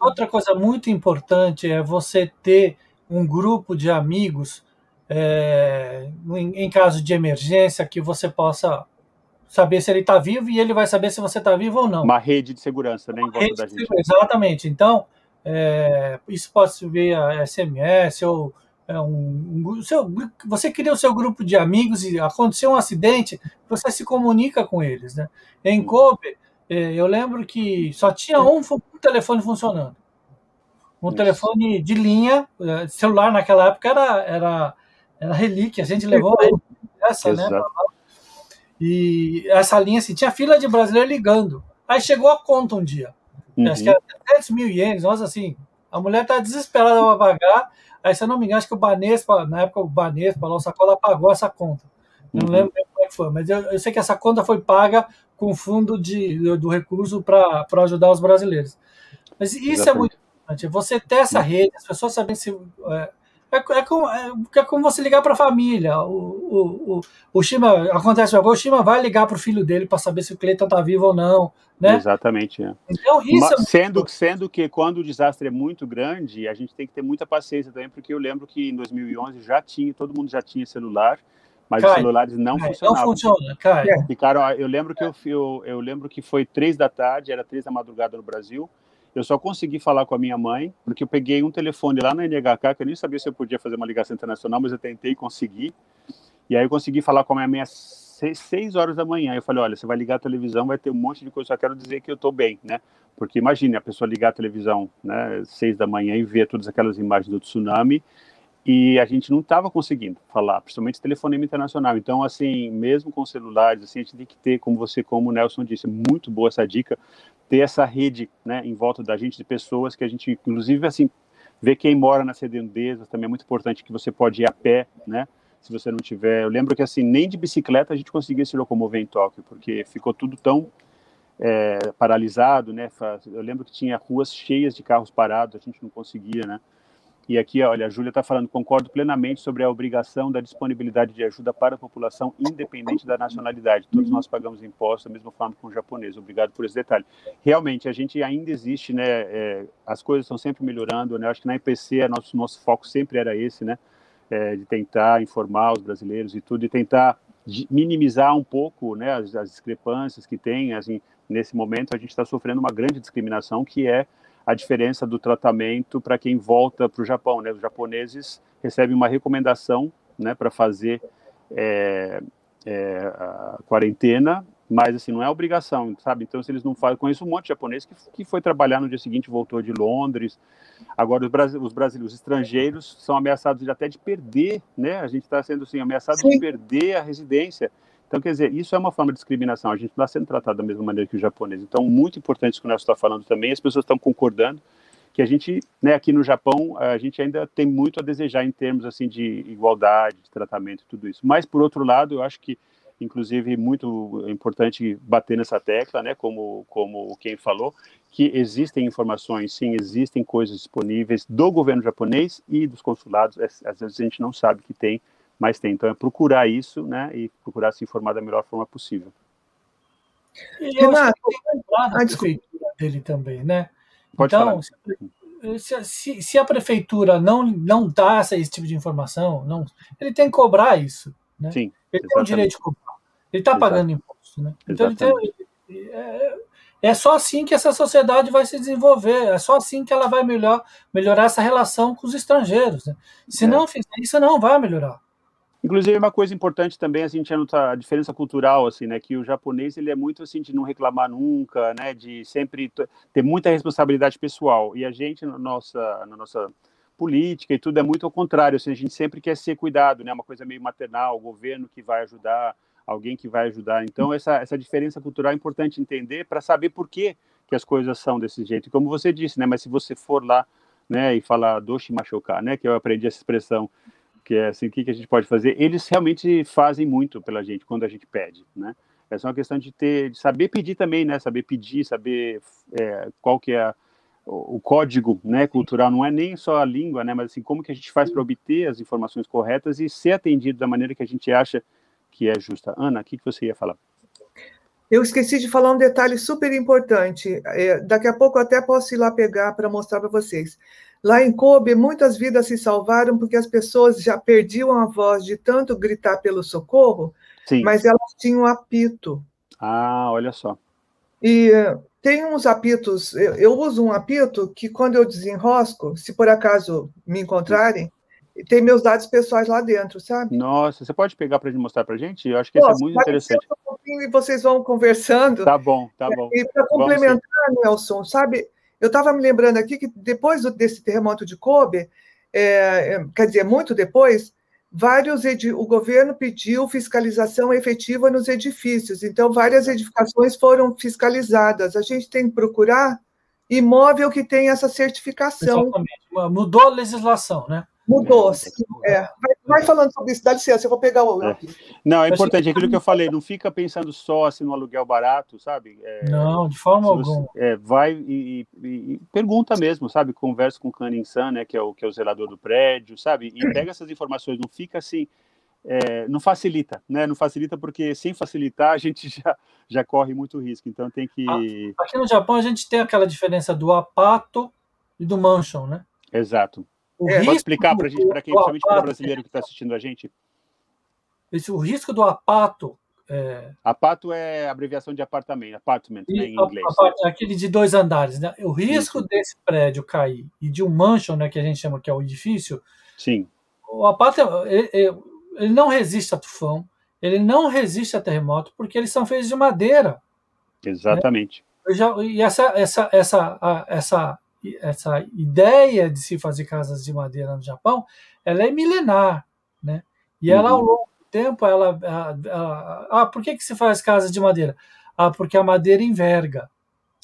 Outra coisa muito importante é você ter um grupo de amigos é, em, em caso de emergência que você possa saber se ele está vivo e ele vai saber se você está vivo ou não. Uma rede de segurança, né, em volta da gente. Exatamente. Então, é, isso pode ser via SMS ou é, um, um seu, você cria o seu grupo de amigos e aconteceu um acidente, você se comunica com eles, né? Em Kobe, é, eu lembro que só tinha um, um telefone funcionando. Um isso. telefone de linha, é, celular naquela época era, era, era relíquia, a gente levou essa, né? E essa linha, assim, tinha fila de brasileiro ligando. Aí chegou a conta um dia. Uhum. Acho que era 300 mil ienes, nossa, assim. A mulher tá desesperada para pagar. Aí, se eu não me engano, acho que o Banespa, na época, o Banespa, o Sacola pagou essa conta. Não uhum. lembro como é que foi, mas eu, eu, sei que essa conta foi paga com fundo de, do recurso para ajudar os brasileiros. Mas isso Exatamente. é muito importante. Você ter essa rede, as pessoas sabem se. É, é, é, como, é, é como você ligar para a família. O, o, o, o Shima, acontece agora, o Shima vai ligar para o filho dele para saber se o Cleiton está vivo ou não. Né? Exatamente. É. Então, isso Mas, é sendo, sendo que quando o desastre é muito grande, a gente tem que ter muita paciência também, porque eu lembro que em 2011 já tinha, todo mundo já tinha celular, mas os celulares não cai, funcionavam. Não funciona, cara. Ficaram, eu lembro que eu, eu, eu lembro que foi três da tarde, era três da madrugada no Brasil. Eu só consegui falar com a minha mãe, porque eu peguei um telefone lá na NHK, que eu nem sabia se eu podia fazer uma ligação internacional, mas eu tentei conseguir. E aí eu consegui falar com a minha mãe às seis, seis horas da manhã. Eu falei, olha, você vai ligar a televisão, vai ter um monte de coisa, só quero dizer que eu estou bem, né? Porque imagine a pessoa ligar a televisão, né, seis da manhã e ver todas aquelas imagens do tsunami, e a gente não estava conseguindo falar, principalmente telefonema internacional. Então, assim, mesmo com celulares, assim, a gente tem que ter, como você, como o Nelson disse, muito boa essa dica, ter essa rede, né, em volta da gente de pessoas que a gente, inclusive, assim, ver quem mora nas redondezas também é muito importante que você pode ir a pé, né, se você não tiver. Eu lembro que assim nem de bicicleta a gente conseguia se locomover em Tóquio, porque ficou tudo tão é, paralisado, né? Eu lembro que tinha ruas cheias de carros parados, a gente não conseguia, né? E aqui, olha, a Júlia está falando, concordo plenamente sobre a obrigação da disponibilidade de ajuda para a população, independente da nacionalidade. Todos nós pagamos impostos da mesma forma com o japonês. Obrigado por esse detalhe. Realmente, a gente ainda existe, né? É, as coisas estão sempre melhorando, né? Acho que na IPC, nosso, nosso foco sempre era esse, né? É, de tentar informar os brasileiros e tudo, e tentar minimizar um pouco, né? As, as discrepâncias que tem, assim, nesse momento a gente está sofrendo uma grande discriminação que é a diferença do tratamento para quem volta para o Japão. Né? Os japoneses recebem uma recomendação né, para fazer é, é, a quarentena, mas assim não é obrigação, sabe? Então, se eles não fazem, conheço um monte de japonês que, que foi trabalhar no dia seguinte, voltou de Londres. Agora, os, os brasileiros, os estrangeiros são ameaçados de, até de perder, né? A gente está sendo assim, ameaçado Sim. de perder a residência. Então, quer dizer, isso é uma forma de discriminação. A gente está sendo tratado da mesma maneira que os japoneses. Então, muito importante isso que o Nelson está falando também. As pessoas estão concordando que a gente, né, aqui no Japão, a gente ainda tem muito a desejar em termos assim de igualdade, de tratamento, tudo isso. Mas por outro lado, eu acho que inclusive muito importante bater nessa tecla, né, como como quem falou, que existem informações, sim, existem coisas disponíveis do governo japonês e dos consulados. Às vezes a gente não sabe que tem mas tem. Então é procurar isso, né, e procurar se informar da melhor forma possível. E eu Renato, acho que tem ah, dele também, né? Pode então. Se, se, se, a prefeitura não não dá esse tipo de informação, não, ele tem que cobrar isso, né? Sim, ele exatamente. tem o direito de cobrar. Ele está pagando imposto, né? Então ele tem, é, é só assim que essa sociedade vai se desenvolver, é só assim que ela vai melhor, melhorar essa relação com os estrangeiros. Né? Se é. não fizer isso, não vai melhorar. Inclusive, uma coisa importante também, assim, a gente anota a diferença cultural, assim, né, que o japonês, ele é muito, assim, de não reclamar nunca, né, de sempre ter muita responsabilidade pessoal, e a gente, na nossa, na nossa política e tudo, é muito ao contrário, assim, a gente sempre quer ser cuidado, né, uma coisa meio maternal, o governo que vai ajudar, alguém que vai ajudar, então essa, essa diferença cultural é importante entender para saber por que, que as coisas são desse jeito, e como você disse, né, mas se você for lá, né, e falar doshi machucar, né, que eu aprendi essa expressão, que é assim, o que, que a gente pode fazer, eles realmente fazem muito pela gente quando a gente pede, né? É só uma questão de ter, de saber pedir também, né? Saber pedir, saber é, qual que é a, o, código né, cultural não é nem só a língua, né, mas assim, como que a gente faz para obter as informações corretas e ser atendido da maneira que a gente acha que é justa. Ana, o que, que você ia falar? Eu esqueci de falar um detalhe super importante. É, daqui a pouco eu até posso ir lá pegar para mostrar para vocês. Lá em Kobe, muitas vidas se salvaram porque as pessoas já perdiam a voz de tanto gritar pelo socorro, Sim. mas elas tinham apito. Ah, olha só. E tem uns apitos, eu, eu, uso um apito que quando eu desenrosco, se por acaso me encontrarem, tem meus dados pessoais lá dentro, sabe? Nossa, você pode pegar para mostrar para gente? Eu acho que Nossa, isso é muito interessante. Um e vocês vão conversando. Tá bom, tá bom. E para complementar, Nelson, sabe? Eu estava me lembrando aqui que depois desse terremoto de Kobe, é, é quer dizer, muito depois, vários o governo pediu fiscalização efetiva nos edifícios, então várias edificações foram fiscalizadas. A gente tem que procurar imóvel que tenha essa certificação. Exatamente. Mudou a legislação, né? Mudou, é. É. Vai, vai, falando sobre isso, dá licença, eu vou pegar o. É. Não, é importante, aquilo que eu falei, não fica pensando só assim no aluguel barato, sabe? É, não, de forma alguma. É, vai e, e, e, pergunta mesmo, sabe? Conversa com o Cunning Sun, né, que é, o, que é o zelador do prédio, sabe? E pega essas informações, não fica assim. É, não facilita, né? Não facilita porque sem facilitar a gente já, já corre muito risco. Então tem que. Ah, aqui no Japão a gente tem aquela diferença do apato e do mansion, né? Exato. O é, pode explicar para a gente, para quem, principalmente para o brasileiro que está assistindo a gente? Esse, o risco do apato. É... Apato é abreviação de apartamento, apartment, né, em inglês. Apato, é aquele de dois andares. Né? O risco Isso. desse prédio cair e de um mansion, né, que a gente chama que é o edifício. Sim. O apato ele, ele não resiste a tufão, ele não resiste a terremoto, porque eles são feitos de madeira. Exatamente. Né? Já, e essa, essa, essa, essa essa ideia de se fazer casas de madeira no Japão, ela é milenar, né? E ela ao uhum. longo do tempo, ela, ela, ela, ah, por que que se faz casas de madeira? Ah, porque a madeira enverga.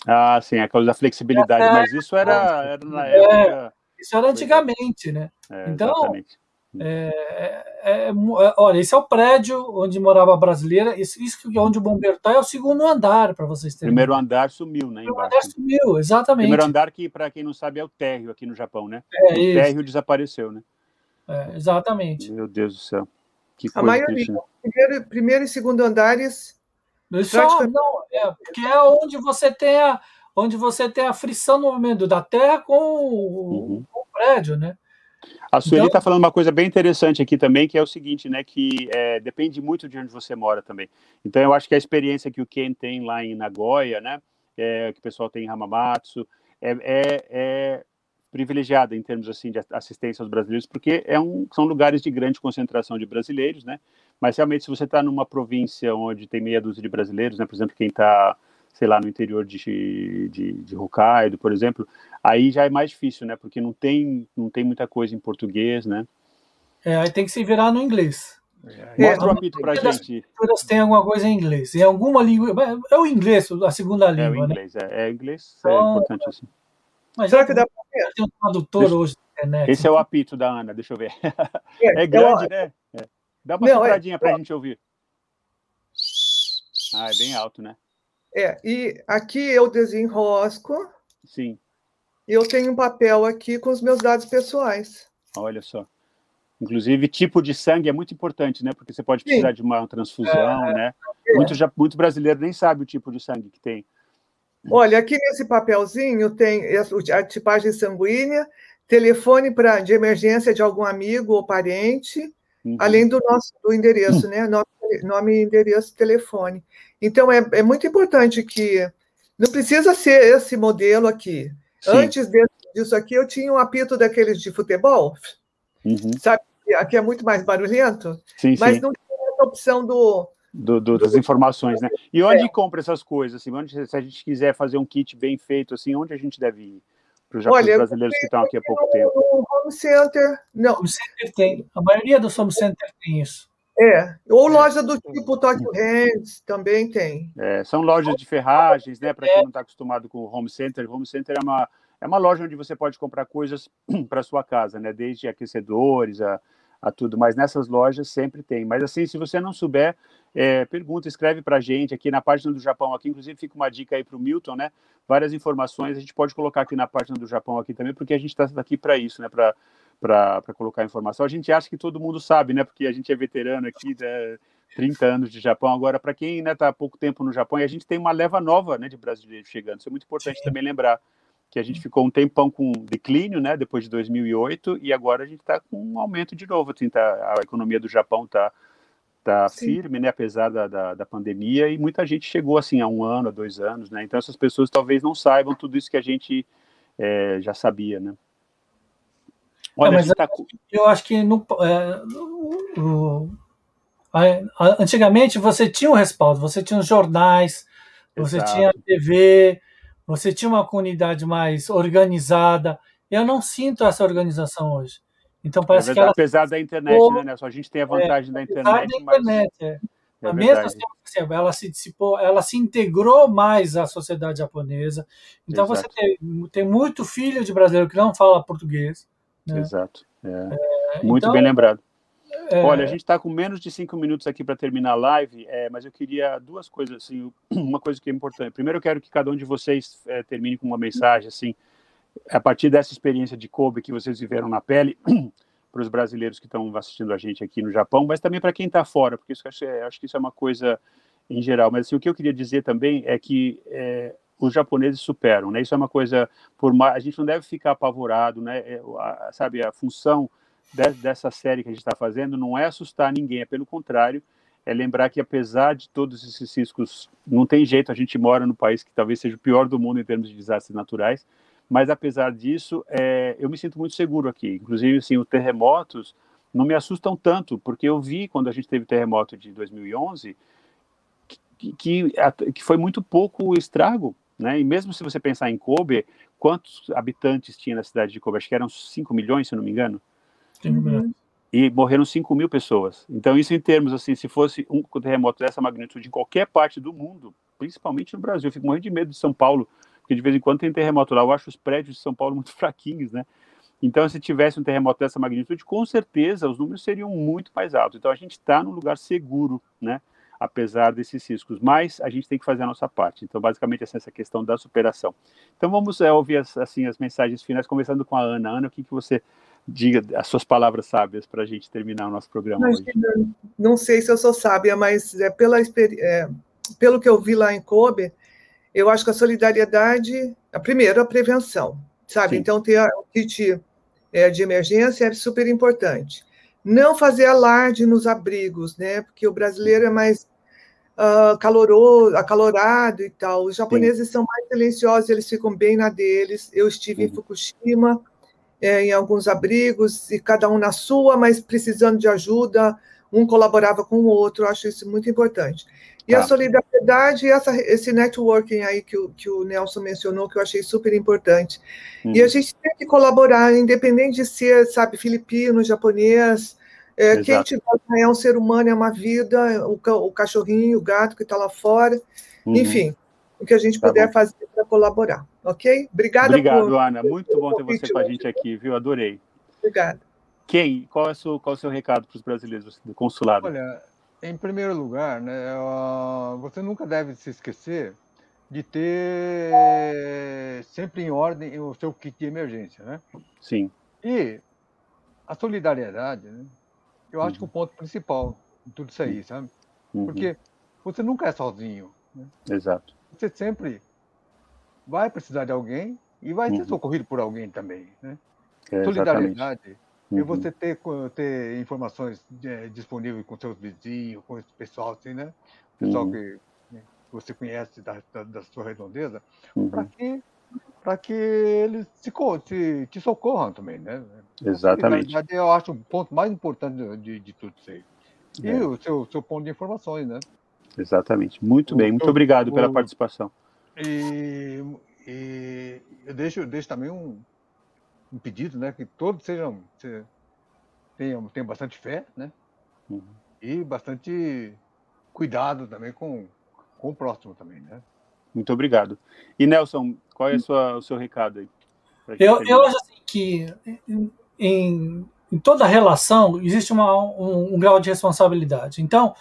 Ah, sim, a causa da flexibilidade, é, mas isso era, era na é, época. Isso era antigamente, né? É, então, exatamente. É, é, é, é, olha, esse é o prédio onde morava a brasileira. Isso, isso é onde o bombeiro está é o segundo andar, para vocês terem. Primeiro andar sumiu, né? Primeiro andar sumiu, exatamente. Primeiro andar que, para quem não sabe, é o térreo aqui no Japão, né? É, o isso. térreo desapareceu, né? É, exatamente. Meu Deus do céu. Que a maioria, né? primeiro, primeiro e segundo andares. Só, não, é, porque é onde você tem a, onde você tem a frição no movimento da terra com, uhum. com o prédio, né? A Sueli está então... falando uma coisa bem interessante aqui também, que é o seguinte, né, que é, depende muito de onde você mora também. Então, eu acho que a experiência que o Ken tem lá em Nagoya, né, é, que o pessoal tem em Hamamatsu, é, é, é, privilegiada em termos assim de assistência aos brasileiros, porque é um, são lugares de grande concentração de brasileiros, né, mas realmente se você está numa província onde tem meia dúzia de brasileiros, né, por exemplo, quem está sei lá, no interior de, de, de Hokkaido, por exemplo, aí já é mais difícil, né? Porque não tem, não tem muita coisa em português, né? É, aí tem que se virar no inglês. É, Mostra o apito pra gente. Todas tem alguma coisa em inglês. Em alguma língua. É o inglês, a segunda língua. É o né? inglês, né? é, é inglês, é então, importante assim. Mas Será que dá pra ver? Tem um tradutor deixa, hoje na internet. Esse é o então. apito da Ana, deixa eu ver. É, é grande, eu... né? É. Dá uma Não, sopradinha é, pra gente ouvir. Ah, é bem alto, né? É, e aqui eu desenrosco. Sim. E eu tenho um papel aqui com os meus dados pessoais. Olha só. Inclusive, tipo de sangue é muito importante, né? Porque você pode precisar Sim. de uma transfusão, é, né? É. Muito, já, muito brasileiro nem sabe o tipo de sangue que tem. Olha, aqui nesse papelzinho tem a tipagem sanguínea, telefone para de emergência de algum amigo ou parente, uhum. além do nosso do endereço, uhum. né? Nome, nome, endereço, telefone. Então, é, é muito importante que não precisa ser esse modelo aqui. Sim. Antes disso aqui, eu tinha um apito daqueles de futebol, uhum. sabe? Aqui é muito mais barulhento, sim, mas sim. não tinha essa opção do, do, do, das informações, né? E onde é. compra essas coisas? Assim, onde, se a gente quiser fazer um kit bem feito, assim, onde a gente deve ir? Para os brasileiros que estão aqui há pouco tempo. No home center, não. Home center tem. A maioria dos home center tem isso. É, ou é. loja do tipo Tokyo Hands também tem. É, são lojas de ferragens, né? Para quem não está acostumado com o home center, home center é uma, é uma loja onde você pode comprar coisas para sua casa, né? Desde aquecedores, a, a tudo, mas nessas lojas sempre tem. Mas assim, se você não souber, é, pergunta, escreve para a gente aqui na página do Japão, aqui inclusive fica uma dica aí para o Milton, né? Várias informações a gente pode colocar aqui na página do Japão aqui também, porque a gente está aqui para isso, né? Para para colocar informação. A gente acha que todo mundo sabe, né? Porque a gente é veterano aqui, né? 30 anos de Japão. Agora, para quem está né, há pouco tempo no Japão, e a gente tem uma leva nova né, de brasileiros chegando. Isso é muito importante Sim. também lembrar que a gente ficou um tempão com declínio, né, depois de 2008, e agora a gente está com um aumento de novo. Assim, tá, a economia do Japão está tá firme, né, apesar da, da, da, pandemia, e muita gente chegou assim há um ano, há dois anos, né, então essas pessoas talvez não saibam tudo isso que a gente é, já sabia, né. Olha, mas tá... eu acho que no, é, no, antigamente você tinha um respaldo, você tinha os jornais, você Exato. tinha a TV, você tinha uma comunidade mais organizada. Eu não sinto essa organização hoje. Então parece é verdade, que ela... apesar da internet, né, Nelson? A gente tem a vantagem é, da internet, da internet, mas... é. É mesmo assim, ela se dissipou, ela se integrou mais à sociedade japonesa. Então Exato. você tem, tem, muito filho de brasileiro que não fala português. Né? Exato. É. É, muito então, bem lembrado. É... Olha, a gente está com menos de cinco minutos aqui para terminar a live, é, mas eu queria duas coisas, assim, uma coisa que é importante. Primeiro, eu quero que cada um de vocês é, termine com uma mensagem, assim, a partir dessa experiência de Kobe que vocês viveram na pele, para os brasileiros que estão assistindo a gente aqui no Japão, mas também para quem está fora, porque isso, acho, é, acho, que isso é uma coisa em geral. Mas assim, o que eu queria dizer também é que é, os japoneses superam, né? Isso é uma coisa por mais, a gente não deve ficar apavorado, né? É, sabe a função de, dessa série que a gente está fazendo não é assustar ninguém, é pelo contrário, é lembrar que apesar de todos esses riscos, não tem jeito, a gente mora no país que talvez seja o pior do mundo em termos de desastres naturais, mas apesar disso, é, eu me sinto muito seguro aqui. Inclusive, assim, os terremotos não me assustam tanto, porque eu vi quando a gente teve o terremoto de 2011 que, que, que foi muito pouco estrago, né? E mesmo se você pensar em Kobe, quantos habitantes tinha na cidade de Kobe? Acho que eram 5 milhões, se não me engano. Uhum. E morreram 5 mil pessoas. Então, isso em termos, assim, se fosse um terremoto dessa magnitude em qualquer parte do mundo, principalmente no Brasil, eu fico morrendo de medo de São Paulo, porque de vez em quando tem terremoto lá. Eu acho os prédios de São Paulo muito fraquinhos, né? Então, se tivesse um terremoto dessa magnitude, com certeza os números seriam muito mais altos. Então, a gente está num lugar seguro, né? Apesar desses riscos. Mas a gente tem que fazer a nossa parte. Então, basicamente, essa, essa questão da superação. Então, vamos é, ouvir as, assim, as mensagens finais, começando com a Ana. Ana, o que, que você diga as suas palavras sábias para a gente terminar o nosso programa Imagina, hoje. Não sei se eu sou sábia, mas é, pela, é, pelo que eu vi lá em Kobe, eu acho que a solidariedade, a primeiro, a prevenção, sabe? Sim. Então, ter o kit é, de emergência é super importante. Não fazer alarde nos abrigos, né? Porque o brasileiro é mais uh, caloroso, acalorado e tal. Os japoneses Sim. são mais silenciosos, eles ficam bem na deles. Eu estive em Fukushima, é, em alguns abrigos, e cada um na sua, mas precisando de ajuda, um colaborava com o outro, eu acho isso muito importante. E tá. a solidariedade e essa, esse networking aí que o, que o Nelson mencionou, que eu achei super importante. Hum. E a gente tem que colaborar, independente de ser, sabe, filipino, japonês, é, quem tiver é um ser humano, é uma vida, o, o cachorrinho, o gato que está lá fora, uhum. enfim, o que a gente tá puder bom. fazer para colaborar, ok? Obrigada. Obrigado, por... Ana. Muito bom ter você com a gente aqui, viu? Adorei. Obrigada. Quem? Qual é o seu, qual é o seu recado para os brasileiros do consulado? Olha, em primeiro lugar, né, você nunca deve se esquecer de ter sempre em ordem o seu kit de emergência, né? Sim. E a solidariedade, né? Eu acho uhum. que o ponto principal de tudo isso aí, sabe? Uhum. Porque você nunca é sozinho. Né? Exato. Você sempre vai precisar de alguém e vai ser uhum. socorrido por alguém também, né? É, Solidariedade uhum. e você ter, ter informações é, disponíveis com seus vizinhos, com esse pessoal assim, né? Pessoal uhum. que, né, você conhece da, da, da sua redondeza, uhum. para que para que eles se, se, te socorram também, né? Exatamente. Eu acho o ponto mais importante de, de tudo isso aí. E é. o seu, seu ponto de informações, né? Exatamente. Muito bem. Muito obrigado pela participação. E, e eu deixo, deixo também um, um pedido, né? Que todos sejam tenham, tenham bastante fé, né? Uhum. E bastante cuidado também com, com o próximo também, né? Muito obrigado. E Nelson, qual é sua, o seu recado aí? Eu, eu acho assim que em, em toda relação existe uma, um, um, grau de responsabilidade. Então,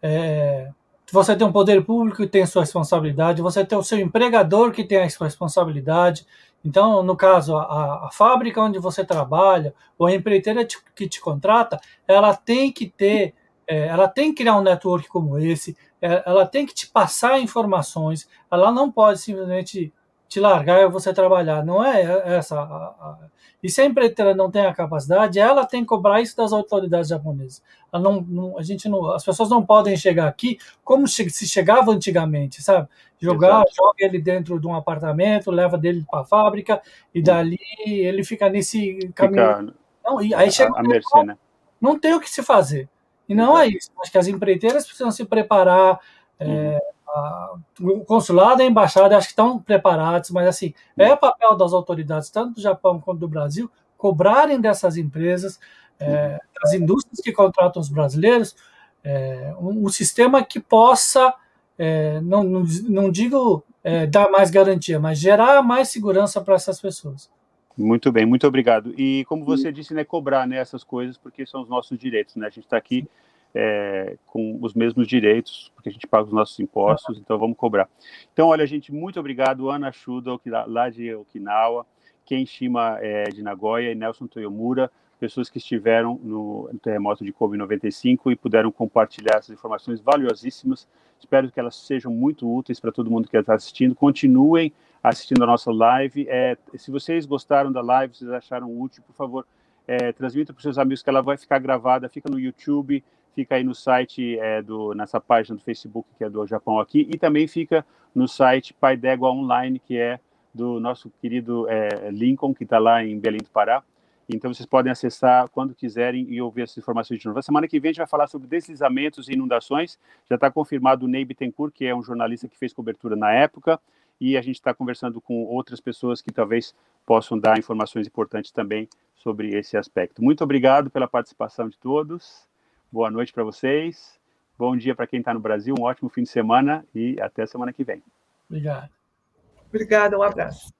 é, você tem um poder público que tem sua responsabilidade, você tem o seu empregador que tem a sua responsabilidade. Então, no caso, a, a fábrica onde você trabalha, ou a empreiteira que te contrata, ela tem que ter, é, ela tem que criar um network como esse, é, ela tem que te passar informações, ela não pode simplesmente te largar e você trabalhar. Não é essa. A, a, e se a empreiteira não tem a capacidade, ela tem que cobrar isso das autoridades japonesas. Não, não, a gente não, as pessoas não podem chegar aqui como se chegava antigamente, sabe? Jogar, Exato. joga ele dentro de um apartamento, leva dele para a fábrica e dali ele fica nesse caminho. Fica não, e aí chega a, a mercê, né? Não tem o que se fazer. E não Exato. é isso. Acho que as empreiteiras precisam se preparar. É, uhum. É, o consulado e a embaixada acho que estão preparados, mas assim, é papel das autoridades, tanto do Japão quanto do Brasil, cobrarem dessas empresas, é, das indústrias que contratam os brasileiros, é, um, um, sistema que possa, é, não, não, não, digo é, dar mais garantia, mas gerar mais segurança para essas pessoas. Muito bem, muito obrigado. E como você disse, né, cobrar né, essas coisas, porque são os nossos direitos, né? A gente está aqui é, com os mesmos direitos, porque a gente paga os nossos impostos, então vamos cobrar. Então, olha, gente, muito obrigado, Ana Shuda, lá de Okinawa, Ken Shima é, de Nagoya e Nelson Toyomura, pessoas que estiveram no, no terremoto de Kobe 95 e puderam compartilhar essas informações valiosíssimas. Espero que elas sejam muito úteis para todo mundo que está assistindo. Continuem assistindo a nossa live. É, se vocês gostaram da live, vocês acharam útil, por favor, é, transmita para os seus amigos que ela vai ficar gravada, fica no YouTube, fica aí no site é, do nessa página do Facebook que é do Japão aqui e também fica no site Pai D'Égua Online que é do nosso querido é, Lincoln que está lá em Belém do Pará. Então vocês podem acessar quando quiserem e ouvir essas informações de novo. Na semana que vem a gente vai falar sobre deslizamentos e inundações. Já está confirmado o Ney Bittencourt, que é um jornalista que fez cobertura na época, e a gente está conversando com outras pessoas que talvez possam dar informações importantes também sobre esse aspecto. Muito obrigado pela participação de todos. Boa noite para vocês. Bom dia para quem está no Brasil. Um ótimo fim de semana e até semana que vem. Obrigado. Obrigada, um abraço.